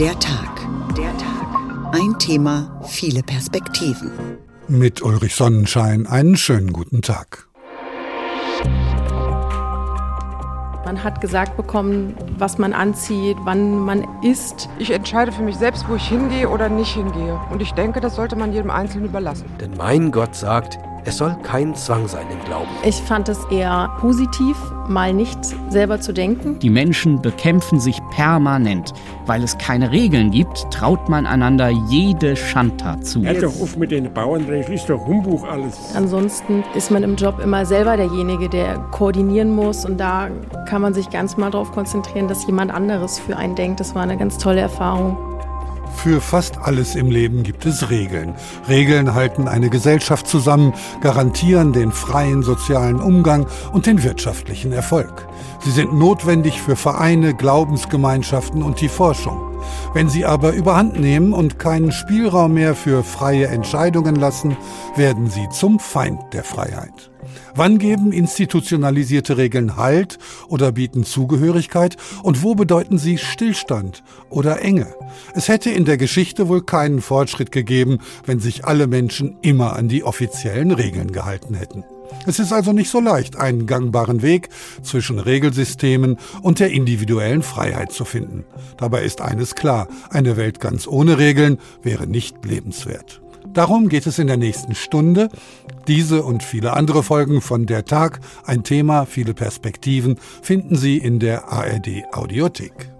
Der Tag. Der Tag. Ein Thema, viele Perspektiven. Mit Ulrich Sonnenschein einen schönen guten Tag. Man hat gesagt bekommen, was man anzieht, wann man isst. Ich entscheide für mich selbst, wo ich hingehe oder nicht hingehe. Und ich denke, das sollte man jedem Einzelnen überlassen. Denn mein Gott sagt, es soll kein Zwang sein im Glauben. Ich fand es eher positiv, mal nicht selber zu denken. Die Menschen bekämpfen sich permanent. Weil es keine Regeln gibt, traut man einander jede Schandtat zu. Hört doch auf mit den Bauernregeln, ist doch Humbug alles. Ansonsten ist man im Job immer selber derjenige, der koordinieren muss. Und da kann man sich ganz mal darauf konzentrieren, dass jemand anderes für einen denkt. Das war eine ganz tolle Erfahrung. Für fast alles im Leben gibt es Regeln. Regeln halten eine Gesellschaft zusammen, garantieren den freien sozialen Umgang und den wirtschaftlichen Erfolg. Sie sind notwendig für Vereine, Glaubensgemeinschaften und die Forschung. Wenn sie aber überhand nehmen und keinen Spielraum mehr für freie Entscheidungen lassen, werden sie zum Feind der Freiheit. Wann geben institutionalisierte Regeln Halt oder bieten Zugehörigkeit und wo bedeuten sie Stillstand oder Enge? Es hätte in der Geschichte wohl keinen Fortschritt gegeben, wenn sich alle Menschen immer an die offiziellen Regeln gehalten hätten. Es ist also nicht so leicht, einen gangbaren Weg zwischen Regelsystemen und der individuellen Freiheit zu finden. Dabei ist eines klar, eine Welt ganz ohne Regeln wäre nicht lebenswert. Darum geht es in der nächsten Stunde. Diese und viele andere Folgen von Der Tag, ein Thema, viele Perspektiven, finden Sie in der ARD Audiothek.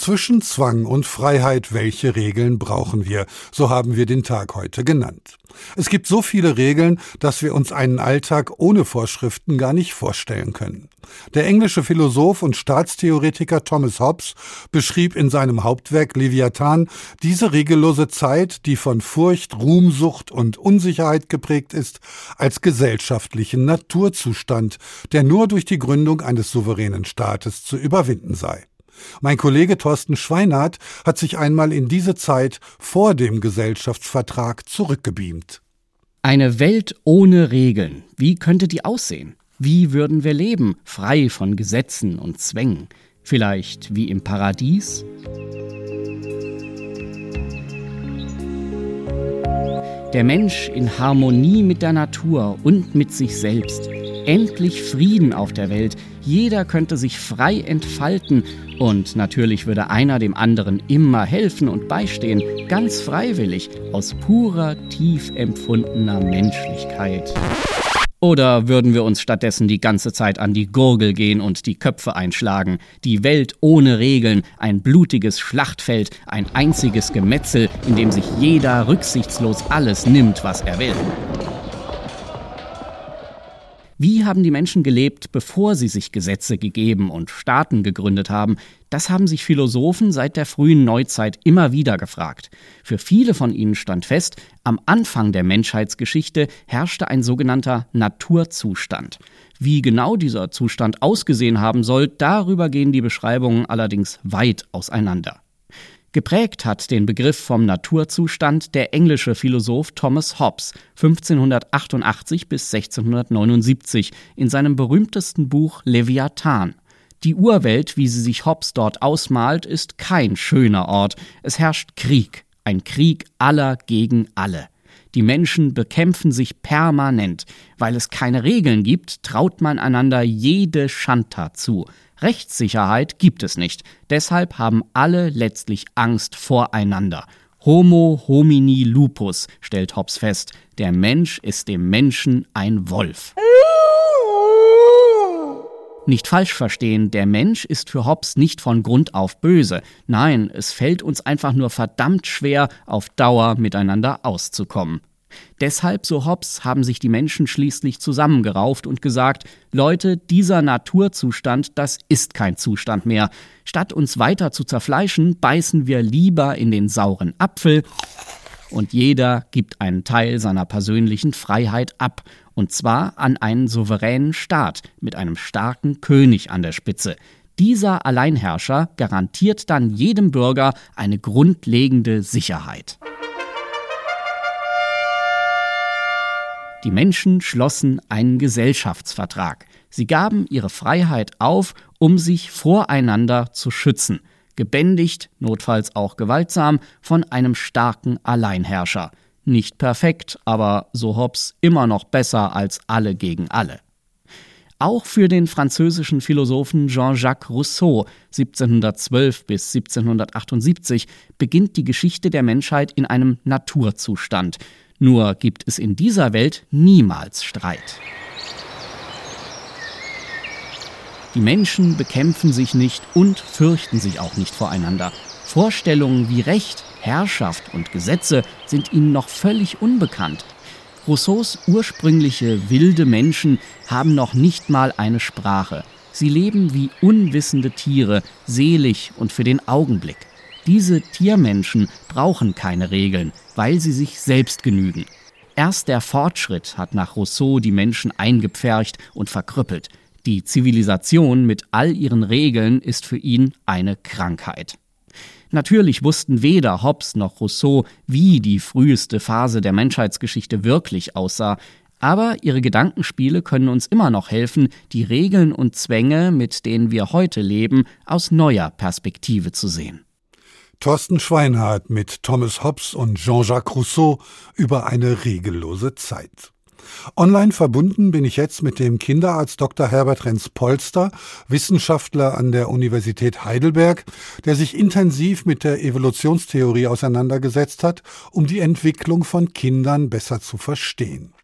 Zwischen Zwang und Freiheit, welche Regeln brauchen wir? So haben wir den Tag heute genannt. Es gibt so viele Regeln, dass wir uns einen Alltag ohne Vorschriften gar nicht vorstellen können. Der englische Philosoph und Staatstheoretiker Thomas Hobbes beschrieb in seinem Hauptwerk Leviathan diese regellose Zeit, die von Furcht, Ruhmsucht und Unsicherheit geprägt ist, als gesellschaftlichen Naturzustand, der nur durch die Gründung eines souveränen Staates zu überwinden sei. Mein Kollege Thorsten Schweinert hat sich einmal in diese Zeit vor dem Gesellschaftsvertrag zurückgebeamt. Eine Welt ohne Regeln. Wie könnte die aussehen? Wie würden wir leben, frei von Gesetzen und Zwängen? Vielleicht wie im Paradies? Der Mensch in Harmonie mit der Natur und mit sich selbst. Endlich Frieden auf der Welt. Jeder könnte sich frei entfalten und natürlich würde einer dem anderen immer helfen und beistehen, ganz freiwillig, aus purer, tief empfundener Menschlichkeit. Oder würden wir uns stattdessen die ganze Zeit an die Gurgel gehen und die Köpfe einschlagen? Die Welt ohne Regeln, ein blutiges Schlachtfeld, ein einziges Gemetzel, in dem sich jeder rücksichtslos alles nimmt, was er will. Wie haben die Menschen gelebt, bevor sie sich Gesetze gegeben und Staaten gegründet haben? Das haben sich Philosophen seit der frühen Neuzeit immer wieder gefragt. Für viele von ihnen stand fest, am Anfang der Menschheitsgeschichte herrschte ein sogenannter Naturzustand. Wie genau dieser Zustand ausgesehen haben soll, darüber gehen die Beschreibungen allerdings weit auseinander. Geprägt hat den Begriff vom Naturzustand der englische Philosoph Thomas Hobbes 1588 bis 1679 in seinem berühmtesten Buch Leviathan. Die Urwelt, wie sie sich Hobbes dort ausmalt, ist kein schöner Ort. Es herrscht Krieg, ein Krieg aller gegen alle. Die Menschen bekämpfen sich permanent. Weil es keine Regeln gibt, traut man einander jede Schandtat zu. Rechtssicherheit gibt es nicht. Deshalb haben alle letztlich Angst voreinander. Homo homini lupus, stellt Hobbes fest. Der Mensch ist dem Menschen ein Wolf. Nicht falsch verstehen, der Mensch ist für Hobbes nicht von Grund auf böse. Nein, es fällt uns einfach nur verdammt schwer, auf Dauer miteinander auszukommen. Deshalb, so Hobbes, haben sich die Menschen schließlich zusammengerauft und gesagt, Leute, dieser Naturzustand, das ist kein Zustand mehr. Statt uns weiter zu zerfleischen, beißen wir lieber in den sauren Apfel und jeder gibt einen Teil seiner persönlichen Freiheit ab, und zwar an einen souveränen Staat mit einem starken König an der Spitze. Dieser Alleinherrscher garantiert dann jedem Bürger eine grundlegende Sicherheit. Die Menschen schlossen einen Gesellschaftsvertrag. Sie gaben ihre Freiheit auf, um sich voreinander zu schützen, gebändigt, notfalls auch gewaltsam, von einem starken Alleinherrscher. Nicht perfekt, aber so Hobbes immer noch besser als alle gegen alle. Auch für den französischen Philosophen Jean-Jacques Rousseau 1712 bis 1778 beginnt die Geschichte der Menschheit in einem Naturzustand. Nur gibt es in dieser Welt niemals Streit. Die Menschen bekämpfen sich nicht und fürchten sich auch nicht voreinander. Vorstellungen wie Recht, Herrschaft und Gesetze sind ihnen noch völlig unbekannt. Rousseaus ursprüngliche wilde Menschen haben noch nicht mal eine Sprache. Sie leben wie unwissende Tiere, selig und für den Augenblick. Diese Tiermenschen brauchen keine Regeln, weil sie sich selbst genügen. Erst der Fortschritt hat nach Rousseau die Menschen eingepfercht und verkrüppelt. Die Zivilisation mit all ihren Regeln ist für ihn eine Krankheit. Natürlich wussten weder Hobbes noch Rousseau, wie die früheste Phase der Menschheitsgeschichte wirklich aussah, aber ihre Gedankenspiele können uns immer noch helfen, die Regeln und Zwänge, mit denen wir heute leben, aus neuer Perspektive zu sehen. Thorsten Schweinhardt mit Thomas Hobbes und Jean-Jacques Rousseau über eine regellose Zeit. Online verbunden bin ich jetzt mit dem Kinderarzt Dr. Herbert Renz-Polster, Wissenschaftler an der Universität Heidelberg, der sich intensiv mit der Evolutionstheorie auseinandergesetzt hat, um die Entwicklung von Kindern besser zu verstehen.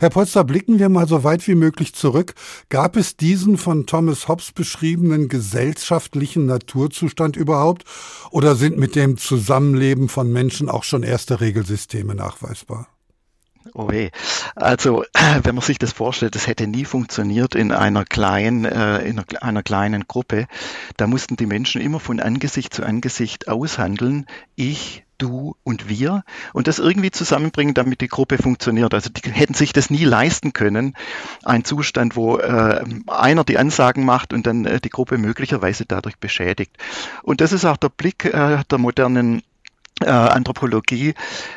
Herr Polster, blicken wir mal so weit wie möglich zurück. Gab es diesen von Thomas Hobbes beschriebenen gesellschaftlichen Naturzustand überhaupt? Oder sind mit dem Zusammenleben von Menschen auch schon erste Regelsysteme nachweisbar? Oh weh. Also, wenn man sich das vorstellt, das hätte nie funktioniert in einer kleinen, äh, in einer kleinen Gruppe. Da mussten die Menschen immer von Angesicht zu Angesicht aushandeln. Ich, du und wir und das irgendwie zusammenbringen, damit die Gruppe funktioniert. Also die hätten sich das nie leisten können, ein Zustand, wo äh, einer die Ansagen macht und dann äh, die Gruppe möglicherweise dadurch beschädigt. Und das ist auch der Blick äh, der modernen äh, Anthropologie,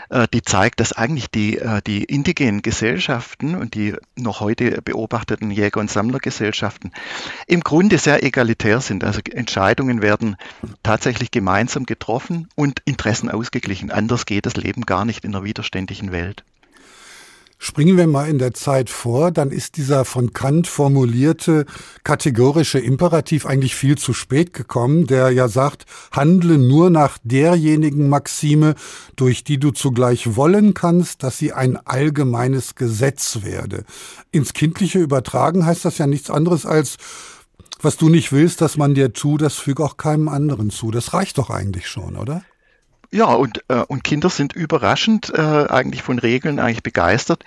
äh, die zeigt, dass eigentlich die, äh, die indigenen Gesellschaften und die noch heute beobachteten Jäger- und Sammlergesellschaften im Grunde sehr egalitär sind. Also Entscheidungen werden tatsächlich gemeinsam getroffen und Interessen ausgeglichen. Anders geht das Leben gar nicht in einer widerständigen Welt. Springen wir mal in der Zeit vor, dann ist dieser von Kant formulierte kategorische Imperativ eigentlich viel zu spät gekommen, der ja sagt, handle nur nach derjenigen Maxime, durch die du zugleich wollen kannst, dass sie ein allgemeines Gesetz werde. Ins Kindliche übertragen heißt das ja nichts anderes als, was du nicht willst, dass man dir tut, das füge auch keinem anderen zu. Das reicht doch eigentlich schon, oder? Ja, und, äh, und Kinder sind überraschend äh, eigentlich von Regeln eigentlich begeistert.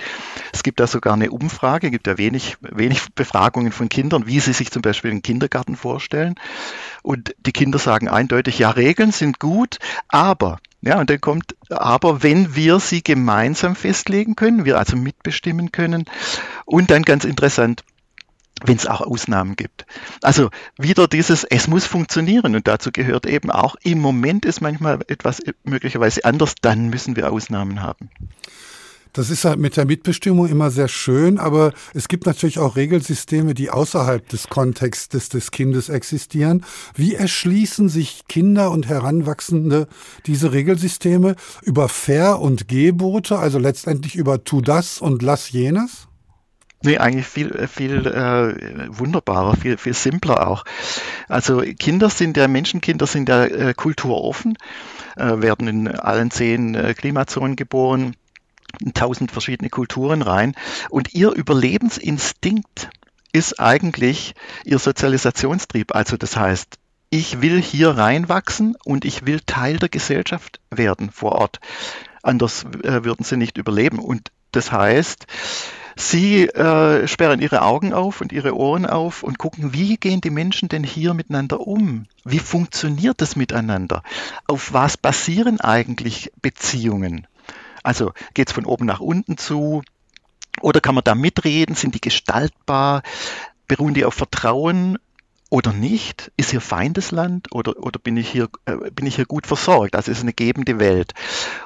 Es gibt da sogar eine Umfrage, gibt ja wenig, wenig Befragungen von Kindern, wie sie sich zum Beispiel den Kindergarten vorstellen. Und die Kinder sagen eindeutig, ja, Regeln sind gut, aber ja, und dann kommt, aber wenn wir sie gemeinsam festlegen können, wir also mitbestimmen können und dann ganz interessant, wenn es auch Ausnahmen gibt. Also wieder dieses, es muss funktionieren und dazu gehört eben auch, im Moment ist manchmal etwas möglicherweise anders, dann müssen wir Ausnahmen haben. Das ist halt mit der Mitbestimmung immer sehr schön, aber es gibt natürlich auch Regelsysteme, die außerhalb des Kontextes des Kindes existieren. Wie erschließen sich Kinder und Heranwachsende diese Regelsysteme? Über Fair- und Gebote, also letztendlich über tu das und lass jenes? Nee, eigentlich viel, viel äh, wunderbarer, viel, viel simpler auch. Also Kinder sind ja, Menschenkinder sind ja äh, kulturoffen, äh, werden in allen zehn äh, Klimazonen geboren, in tausend verschiedene Kulturen rein. Und ihr Überlebensinstinkt ist eigentlich ihr Sozialisationstrieb. Also das heißt, ich will hier reinwachsen und ich will Teil der Gesellschaft werden vor Ort. Anders äh, würden sie nicht überleben. Und das heißt, Sie äh, sperren ihre Augen auf und ihre Ohren auf und gucken, wie gehen die Menschen denn hier miteinander um? Wie funktioniert das miteinander? Auf was basieren eigentlich Beziehungen? Also geht es von oben nach unten zu? Oder kann man da mitreden? Sind die gestaltbar? Beruhen die auf Vertrauen? Oder nicht? Ist hier Feindesland oder, oder bin, ich hier, äh, bin ich hier gut versorgt? Also es ist eine gebende Welt.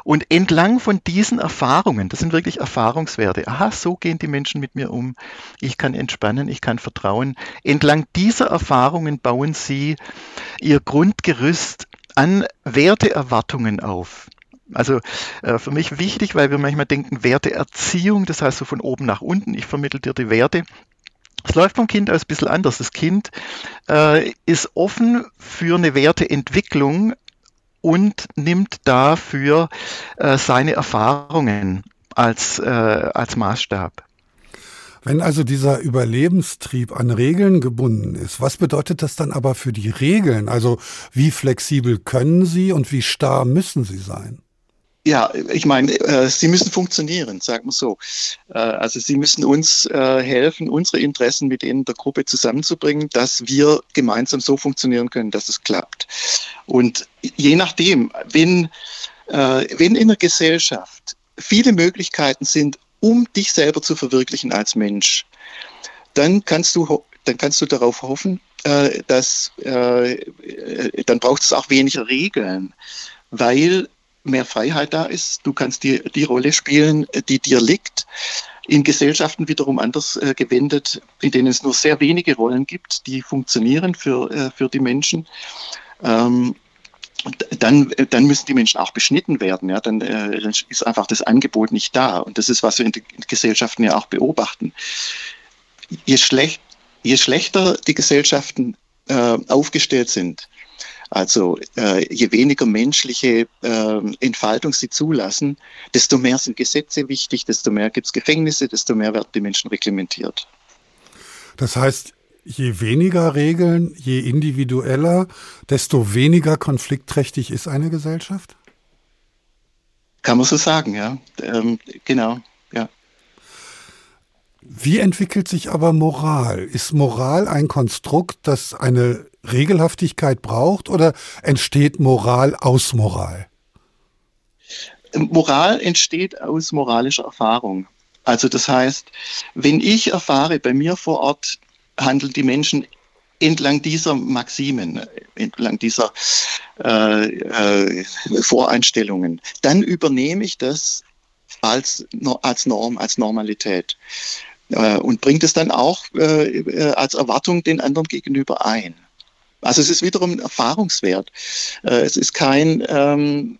Und entlang von diesen Erfahrungen, das sind wirklich Erfahrungswerte, aha, so gehen die Menschen mit mir um, ich kann entspannen, ich kann vertrauen, entlang dieser Erfahrungen bauen sie ihr Grundgerüst an Werteerwartungen auf. Also äh, für mich wichtig, weil wir manchmal denken, Werteerziehung, das heißt so von oben nach unten, ich vermittle dir die Werte. Es läuft vom Kind aus ein bisschen anders. Das Kind äh, ist offen für eine Werteentwicklung und nimmt dafür äh, seine Erfahrungen als, äh, als Maßstab. Wenn also dieser Überlebenstrieb an Regeln gebunden ist, was bedeutet das dann aber für die Regeln? Also wie flexibel können sie und wie starr müssen sie sein? Ja, ich meine, äh, sie müssen funktionieren, sagen wir so. Äh, also sie müssen uns äh, helfen, unsere Interessen mit denen der Gruppe zusammenzubringen, dass wir gemeinsam so funktionieren können, dass es klappt. Und je nachdem, wenn, äh, wenn in der Gesellschaft viele Möglichkeiten sind, um dich selber zu verwirklichen als Mensch, dann kannst du, dann kannst du darauf hoffen, äh, dass äh, dann braucht es auch weniger Regeln, weil mehr Freiheit da ist. Du kannst die, die Rolle spielen, die dir liegt. In Gesellschaften wiederum anders äh, gewendet, in denen es nur sehr wenige Rollen gibt, die funktionieren für, äh, für die Menschen. Ähm, dann, dann müssen die Menschen auch beschnitten werden. Ja? Dann äh, ist einfach das Angebot nicht da. Und das ist, was wir in den Gesellschaften ja auch beobachten. Je, schlecht, je schlechter die Gesellschaften äh, aufgestellt sind, also äh, je weniger menschliche äh, Entfaltung sie zulassen, desto mehr sind Gesetze wichtig, desto mehr gibt es Gefängnisse, desto mehr werden die Menschen reglementiert. Das heißt, je weniger Regeln, je individueller, desto weniger konfliktträchtig ist eine Gesellschaft? Kann man so sagen, ja. Ähm, genau, ja. Wie entwickelt sich aber Moral? Ist Moral ein Konstrukt, das eine Regelhaftigkeit braucht oder entsteht Moral aus Moral? Moral entsteht aus moralischer Erfahrung. Also das heißt, wenn ich erfahre, bei mir vor Ort handeln die Menschen entlang dieser Maximen, entlang dieser äh, äh, Voreinstellungen, dann übernehme ich das als, als Norm, als Normalität und bringe es dann auch äh, äh, als Erwartung den anderen gegenüber ein. Also es ist wiederum Erfahrungswert. Äh, es ist kein, ähm,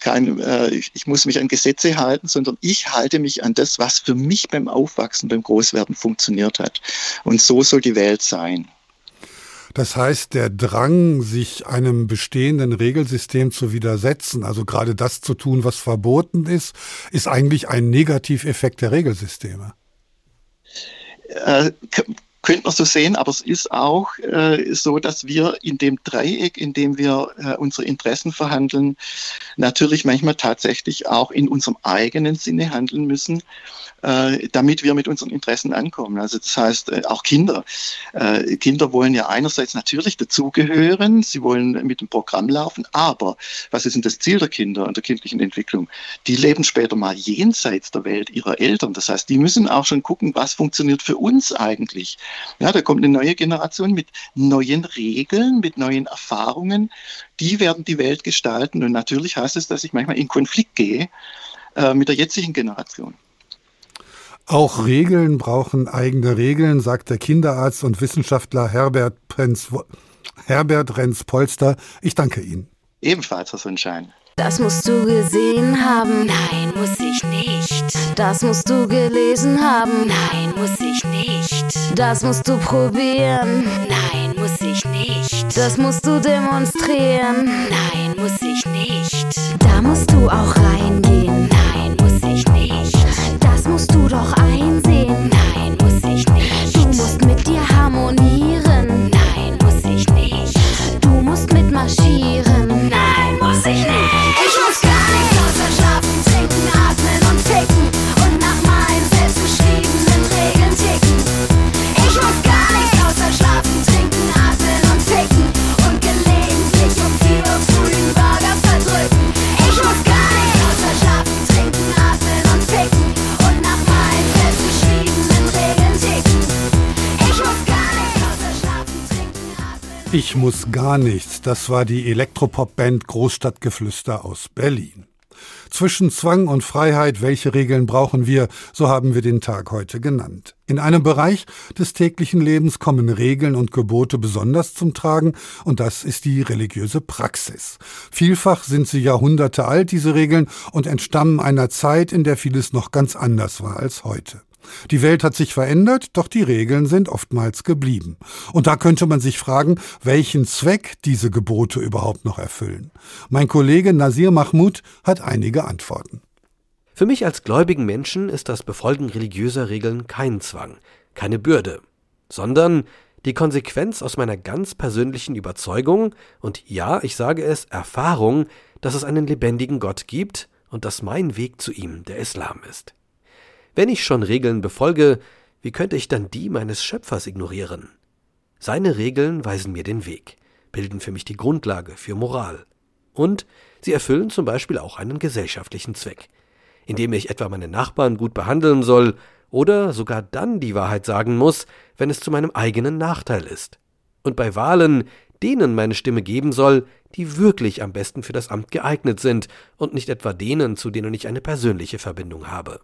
kein äh, ich, ich, muss mich an Gesetze halten, sondern ich halte mich an das, was für mich beim Aufwachsen, beim Großwerden funktioniert hat. Und so soll die Welt sein. Das heißt, der Drang, sich einem bestehenden Regelsystem zu widersetzen, also gerade das zu tun, was verboten ist, ist eigentlich ein Negativeffekt der Regelsysteme. Äh, könnte man so sehen, aber es ist auch äh, so, dass wir in dem Dreieck, in dem wir äh, unsere Interessen verhandeln, natürlich manchmal tatsächlich auch in unserem eigenen Sinne handeln müssen äh, damit wir mit unseren Interessen ankommen. Also das heißt, äh, auch Kinder. Äh, Kinder wollen ja einerseits natürlich dazugehören, sie wollen mit dem Programm laufen, aber was ist denn das Ziel der Kinder und der kindlichen Entwicklung? Die leben später mal jenseits der Welt ihrer Eltern. Das heißt, die müssen auch schon gucken, was funktioniert für uns eigentlich. Ja, da kommt eine neue Generation mit neuen Regeln, mit neuen Erfahrungen. Die werden die Welt gestalten. Und natürlich heißt es, dass ich manchmal in Konflikt gehe äh, mit der jetzigen Generation. Auch Regeln brauchen eigene Regeln, sagt der Kinderarzt und Wissenschaftler Herbert, Prenz, Herbert Renz-Polster. Ich danke Ihnen. Ebenfalls, Herr Sonnenschein. Das musst du gesehen haben. Nein, muss ich nicht. Das musst du gelesen haben. Nein, muss ich nicht. Das musst du probieren. Nein, muss ich nicht. Das musst du demonstrieren. Nein, muss ich nicht. Da musst du auch reingehen. Nein, muss ich nicht musst du doch einsehen. Nein, muss ich nicht. Du musst mit dir harmonieren. Nein, muss ich nicht. Du musst mitmarschieren. Ich muss gar nichts, das war die Elektropop-Band Großstadtgeflüster aus Berlin. Zwischen Zwang und Freiheit, welche Regeln brauchen wir, so haben wir den Tag heute genannt. In einem Bereich des täglichen Lebens kommen Regeln und Gebote besonders zum Tragen, und das ist die religiöse Praxis. Vielfach sind sie Jahrhunderte alt, diese Regeln, und entstammen einer Zeit, in der vieles noch ganz anders war als heute. Die Welt hat sich verändert, doch die Regeln sind oftmals geblieben. Und da könnte man sich fragen, welchen Zweck diese Gebote überhaupt noch erfüllen. Mein Kollege Nasir Mahmoud hat einige Antworten. Für mich als gläubigen Menschen ist das Befolgen religiöser Regeln kein Zwang, keine Bürde, sondern die Konsequenz aus meiner ganz persönlichen Überzeugung und ja, ich sage es, Erfahrung, dass es einen lebendigen Gott gibt und dass mein Weg zu ihm der Islam ist. Wenn ich schon Regeln befolge, wie könnte ich dann die meines Schöpfers ignorieren? Seine Regeln weisen mir den Weg, bilden für mich die Grundlage für Moral. Und sie erfüllen zum Beispiel auch einen gesellschaftlichen Zweck, indem ich etwa meine Nachbarn gut behandeln soll oder sogar dann die Wahrheit sagen muss, wenn es zu meinem eigenen Nachteil ist. Und bei Wahlen denen meine Stimme geben soll, die wirklich am besten für das Amt geeignet sind und nicht etwa denen, zu denen ich eine persönliche Verbindung habe.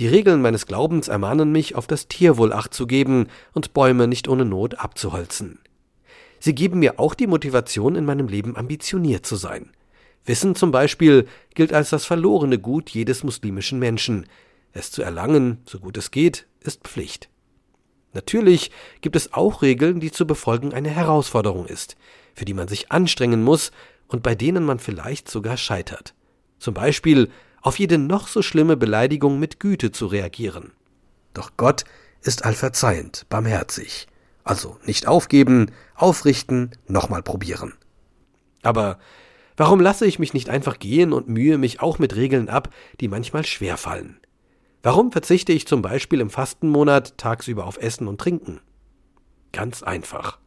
Die Regeln meines Glaubens ermahnen mich, auf das Tierwohl acht zu geben und Bäume nicht ohne Not abzuholzen. Sie geben mir auch die Motivation, in meinem Leben ambitioniert zu sein. Wissen zum Beispiel gilt als das verlorene Gut jedes muslimischen Menschen. Es zu erlangen, so gut es geht, ist Pflicht. Natürlich gibt es auch Regeln, die zu befolgen eine Herausforderung ist, für die man sich anstrengen muss und bei denen man vielleicht sogar scheitert. Zum Beispiel auf jede noch so schlimme Beleidigung mit Güte zu reagieren. Doch Gott ist allverzeihend, barmherzig. Also nicht aufgeben, aufrichten, nochmal probieren. Aber warum lasse ich mich nicht einfach gehen und mühe mich auch mit Regeln ab, die manchmal schwer fallen? Warum verzichte ich zum Beispiel im Fastenmonat tagsüber auf Essen und Trinken? Ganz einfach.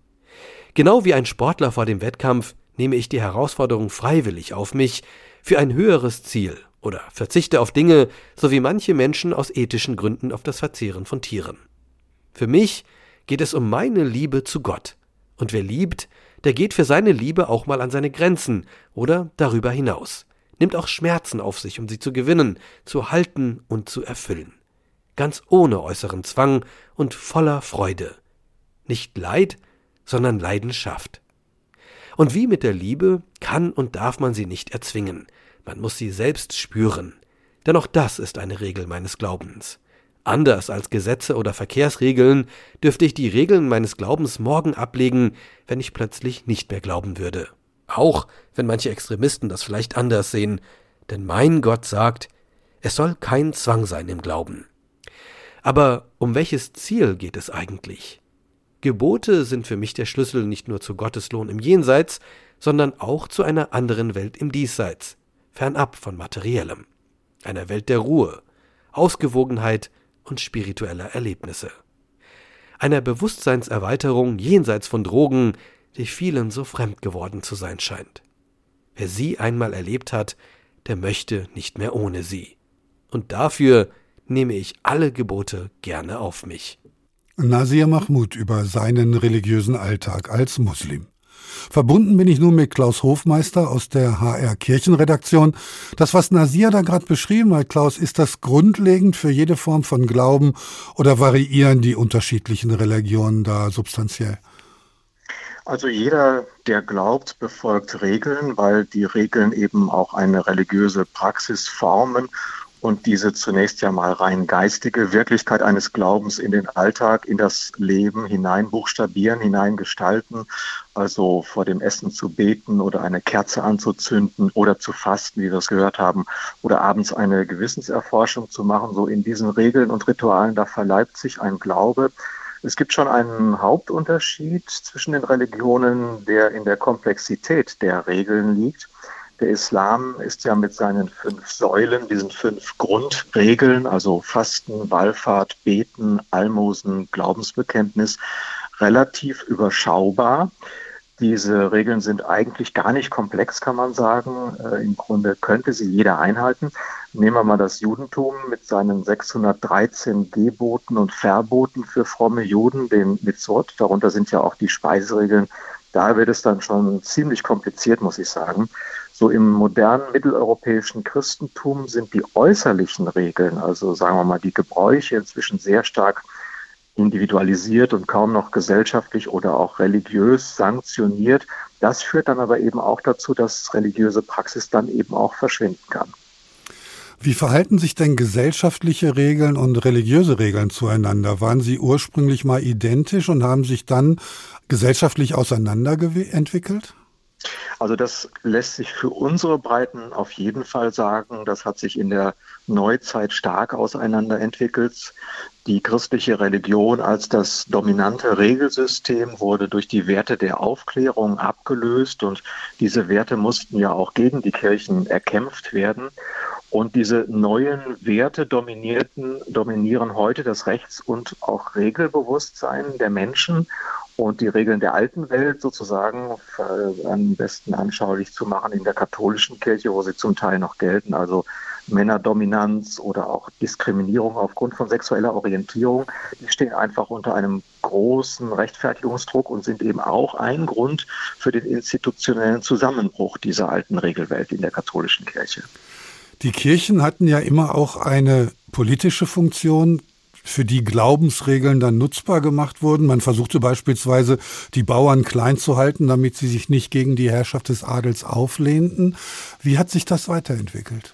Genau wie ein Sportler vor dem Wettkampf nehme ich die Herausforderung freiwillig auf mich für ein höheres Ziel oder verzichte auf Dinge, so wie manche Menschen aus ethischen Gründen auf das Verzehren von Tieren. Für mich geht es um meine Liebe zu Gott. Und wer liebt, der geht für seine Liebe auch mal an seine Grenzen oder darüber hinaus, nimmt auch Schmerzen auf sich, um sie zu gewinnen, zu halten und zu erfüllen. Ganz ohne äußeren Zwang und voller Freude. Nicht Leid, sondern Leidenschaft. Und wie mit der Liebe kann und darf man sie nicht erzwingen, man muss sie selbst spüren. Denn auch das ist eine Regel meines Glaubens. Anders als Gesetze oder Verkehrsregeln dürfte ich die Regeln meines Glaubens morgen ablegen, wenn ich plötzlich nicht mehr glauben würde. Auch wenn manche Extremisten das vielleicht anders sehen, denn mein Gott sagt, es soll kein Zwang sein im Glauben. Aber um welches Ziel geht es eigentlich? Gebote sind für mich der Schlüssel nicht nur zu Gottes Lohn im Jenseits, sondern auch zu einer anderen Welt im Diesseits fernab von materiellem, einer Welt der Ruhe, Ausgewogenheit und spiritueller Erlebnisse, einer Bewusstseinserweiterung jenseits von Drogen, die vielen so fremd geworden zu sein scheint. Wer sie einmal erlebt hat, der möchte nicht mehr ohne sie. Und dafür nehme ich alle Gebote gerne auf mich. Nasir Mahmoud über seinen religiösen Alltag als Muslim. Verbunden bin ich nun mit Klaus Hofmeister aus der HR Kirchenredaktion. Das, was Nasir da gerade beschrieben hat, Klaus, ist das grundlegend für jede Form von Glauben oder variieren die unterschiedlichen Religionen da substanziell? Also jeder, der glaubt, befolgt Regeln, weil die Regeln eben auch eine religiöse Praxis formen und diese zunächst ja mal rein geistige Wirklichkeit eines Glaubens in den Alltag, in das Leben hinein buchstabieren, hineingestalten, also vor dem Essen zu beten oder eine Kerze anzuzünden oder zu fasten, wie wir es gehört haben, oder abends eine Gewissenserforschung zu machen. So in diesen Regeln und Ritualen, da verleibt sich ein Glaube. Es gibt schon einen Hauptunterschied zwischen den Religionen, der in der Komplexität der Regeln liegt. Der Islam ist ja mit seinen fünf Säulen, diesen fünf Grundregeln, also Fasten, Wallfahrt, Beten, Almosen, Glaubensbekenntnis, relativ überschaubar. Diese Regeln sind eigentlich gar nicht komplex, kann man sagen. Äh, Im Grunde könnte sie jeder einhalten. Nehmen wir mal das Judentum mit seinen 613 Geboten und Verboten für fromme Juden, den Mitzvot. Darunter sind ja auch die Speiseregeln. Da wird es dann schon ziemlich kompliziert, muss ich sagen. So im modernen mitteleuropäischen Christentum sind die äußerlichen Regeln, also sagen wir mal die Gebräuche inzwischen sehr stark individualisiert und kaum noch gesellschaftlich oder auch religiös sanktioniert. Das führt dann aber eben auch dazu, dass religiöse Praxis dann eben auch verschwinden kann. Wie verhalten sich denn gesellschaftliche Regeln und religiöse Regeln zueinander? Waren sie ursprünglich mal identisch und haben sich dann gesellschaftlich auseinanderentwickelt? Also das lässt sich für unsere Breiten auf jeden Fall sagen. Das hat sich in der Neuzeit stark auseinanderentwickelt. Die christliche Religion als das dominante Regelsystem wurde durch die Werte der Aufklärung abgelöst und diese Werte mussten ja auch gegen die Kirchen erkämpft werden. Und diese neuen Werte dominierten, dominieren heute das Rechts- und auch Regelbewusstsein der Menschen und die Regeln der alten Welt sozusagen äh, am besten anschaulich zu machen in der katholischen Kirche, wo sie zum Teil noch gelten, also Männerdominanz oder auch Diskriminierung aufgrund von sexueller Orientierung, die stehen einfach unter einem großen Rechtfertigungsdruck und sind eben auch ein Grund für den institutionellen Zusammenbruch dieser alten Regelwelt in der katholischen Kirche. Die Kirchen hatten ja immer auch eine politische Funktion für die Glaubensregeln dann nutzbar gemacht wurden. Man versuchte beispielsweise, die Bauern klein zu halten, damit sie sich nicht gegen die Herrschaft des Adels auflehnten. Wie hat sich das weiterentwickelt?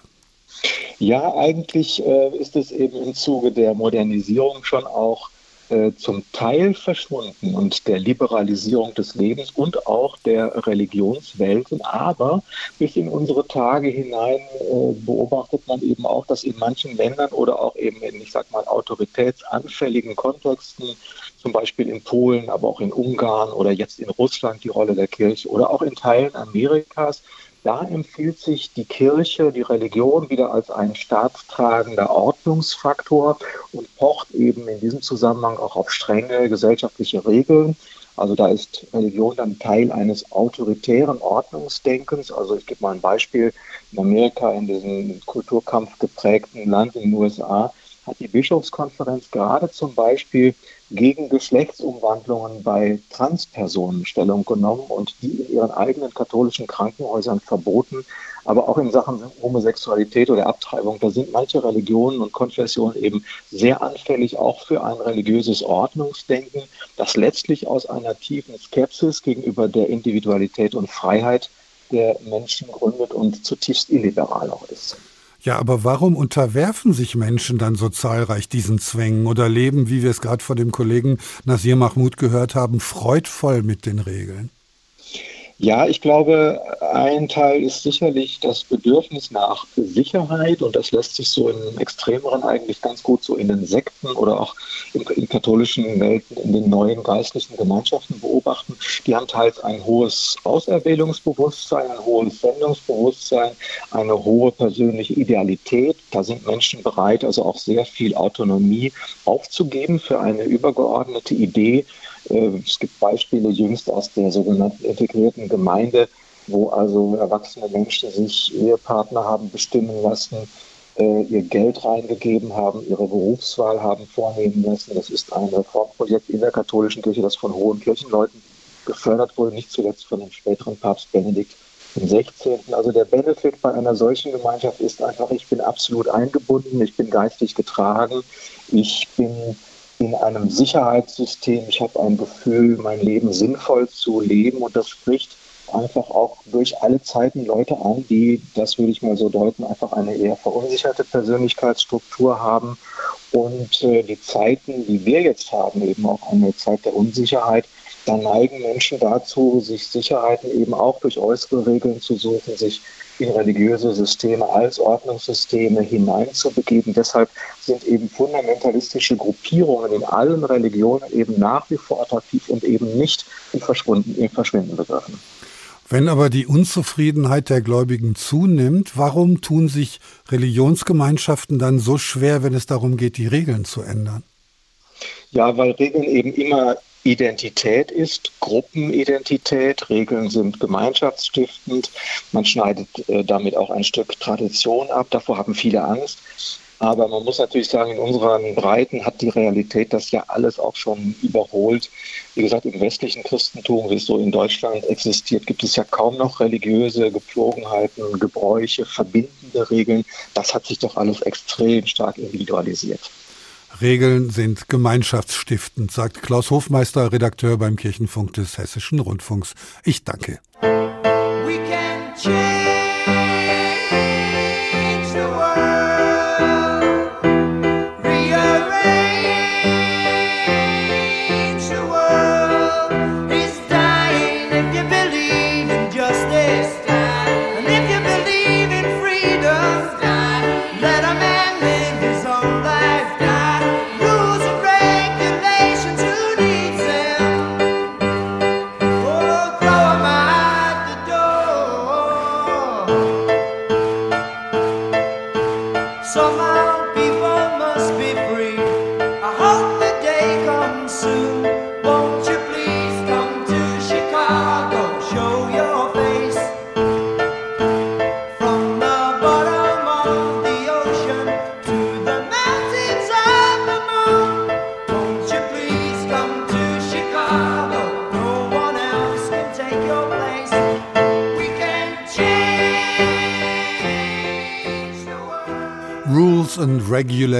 Ja, eigentlich äh, ist es eben im Zuge der Modernisierung schon auch äh, zum Teil verschwunden und der Liberalisierung des Lebens und auch der Religionswelten. Aber bis in unsere Tage hinein äh, beobachtet man eben auch, dass in manchen Ländern oder auch eben in, ich sag mal, autoritätsanfälligen Kontexten, zum Beispiel in Polen, aber auch in Ungarn oder jetzt in Russland die Rolle der Kirche oder auch in Teilen Amerikas, da empfiehlt sich die Kirche, die Religion wieder als ein staatstragender Ordnungsfaktor und pocht eben in diesem Zusammenhang auch auf strenge gesellschaftliche Regeln. Also da ist Religion dann Teil eines autoritären Ordnungsdenkens. Also ich gebe mal ein Beispiel. In Amerika, in diesem Kulturkampf geprägten Land in den USA, hat die Bischofskonferenz gerade zum Beispiel gegen Geschlechtsumwandlungen bei Transpersonen Stellung genommen und die in ihren eigenen katholischen Krankenhäusern verboten. Aber auch in Sachen Homosexualität oder Abtreibung, da sind manche Religionen und Konfessionen eben sehr anfällig auch für ein religiöses Ordnungsdenken, das letztlich aus einer tiefen Skepsis gegenüber der Individualität und Freiheit der Menschen gründet und zutiefst illiberal auch ist. Ja, aber warum unterwerfen sich Menschen dann so zahlreich diesen Zwängen oder leben, wie wir es gerade von dem Kollegen Nasir Mahmoud gehört haben, freudvoll mit den Regeln? Ja, ich glaube, ein Teil ist sicherlich das Bedürfnis nach Sicherheit und das lässt sich so im Extremeren eigentlich ganz gut so in den Sekten oder auch in, in katholischen Welten, in den neuen geistlichen Gemeinschaften beobachten. Die haben teils ein hohes Auserwählungsbewusstsein, ein hohes Sendungsbewusstsein, eine hohe persönliche Idealität. Da sind Menschen bereit, also auch sehr viel Autonomie aufzugeben für eine übergeordnete Idee, es gibt Beispiele jüngst aus der sogenannten integrierten Gemeinde, wo also erwachsene Menschen sich Ehepartner haben bestimmen lassen, äh, ihr Geld reingegeben haben, ihre Berufswahl haben vornehmen lassen. Das ist ein Reformprojekt in der katholischen Kirche, das von hohen Kirchenleuten gefördert wurde, nicht zuletzt von dem späteren Papst Benedikt 16. Also der Benefit bei einer solchen Gemeinschaft ist einfach, ich bin absolut eingebunden, ich bin geistig getragen, ich bin in einem Sicherheitssystem. Ich habe ein Gefühl, mein Leben sinnvoll zu leben und das spricht einfach auch durch alle Zeiten Leute an, die, das würde ich mal so deuten, einfach eine eher verunsicherte Persönlichkeitsstruktur haben und äh, die Zeiten, die wir jetzt haben, eben auch eine Zeit der Unsicherheit, da neigen Menschen dazu, sich Sicherheiten eben auch durch äußere Regeln zu suchen, sich in religiöse Systeme als Ordnungssysteme hineinzubegeben. Deshalb sind eben fundamentalistische Gruppierungen in allen Religionen eben nach wie vor attraktiv und eben nicht im Verschwinden, im Verschwinden begriffen. Wenn aber die Unzufriedenheit der Gläubigen zunimmt, warum tun sich Religionsgemeinschaften dann so schwer, wenn es darum geht, die Regeln zu ändern? Ja, weil Regeln eben immer Identität ist Gruppenidentität. Regeln sind gemeinschaftsstiftend. Man schneidet äh, damit auch ein Stück Tradition ab. Davor haben viele Angst. Aber man muss natürlich sagen, in unseren Breiten hat die Realität das ja alles auch schon überholt. Wie gesagt, im westlichen Christentum, wie es so in Deutschland existiert, gibt es ja kaum noch religiöse Gepflogenheiten, Gebräuche, verbindende Regeln. Das hat sich doch alles extrem stark individualisiert. Regeln sind gemeinschaftsstiftend, sagt Klaus Hofmeister, Redakteur beim Kirchenfunk des Hessischen Rundfunks. Ich danke.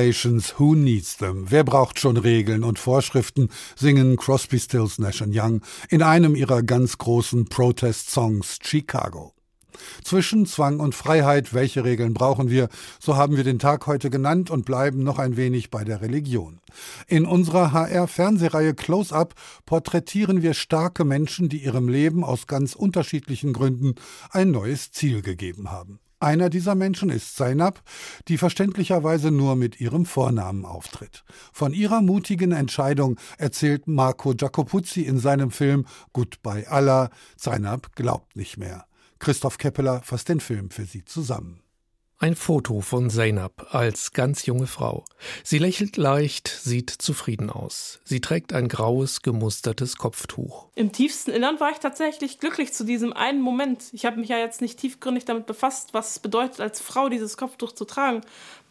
Regulations, who needs them? Wer braucht schon Regeln und Vorschriften? singen Crosby, Stills, Nash Young in einem ihrer ganz großen Protest-Songs Chicago. Zwischen Zwang und Freiheit, welche Regeln brauchen wir? So haben wir den Tag heute genannt und bleiben noch ein wenig bei der Religion. In unserer HR-Fernsehreihe Close-Up porträtieren wir starke Menschen, die ihrem Leben aus ganz unterschiedlichen Gründen ein neues Ziel gegeben haben. Einer dieser Menschen ist Zainab, die verständlicherweise nur mit ihrem Vornamen auftritt. Von ihrer mutigen Entscheidung erzählt Marco Giacopuzzi in seinem Film Goodbye Allah. Zainab glaubt nicht mehr. Christoph Keppeler fasst den Film für sie zusammen. Ein Foto von Zainab als ganz junge Frau. Sie lächelt leicht, sieht zufrieden aus. Sie trägt ein graues, gemustertes Kopftuch. Im tiefsten Innern war ich tatsächlich glücklich zu diesem einen Moment. Ich habe mich ja jetzt nicht tiefgründig damit befasst, was es bedeutet, als Frau dieses Kopftuch zu tragen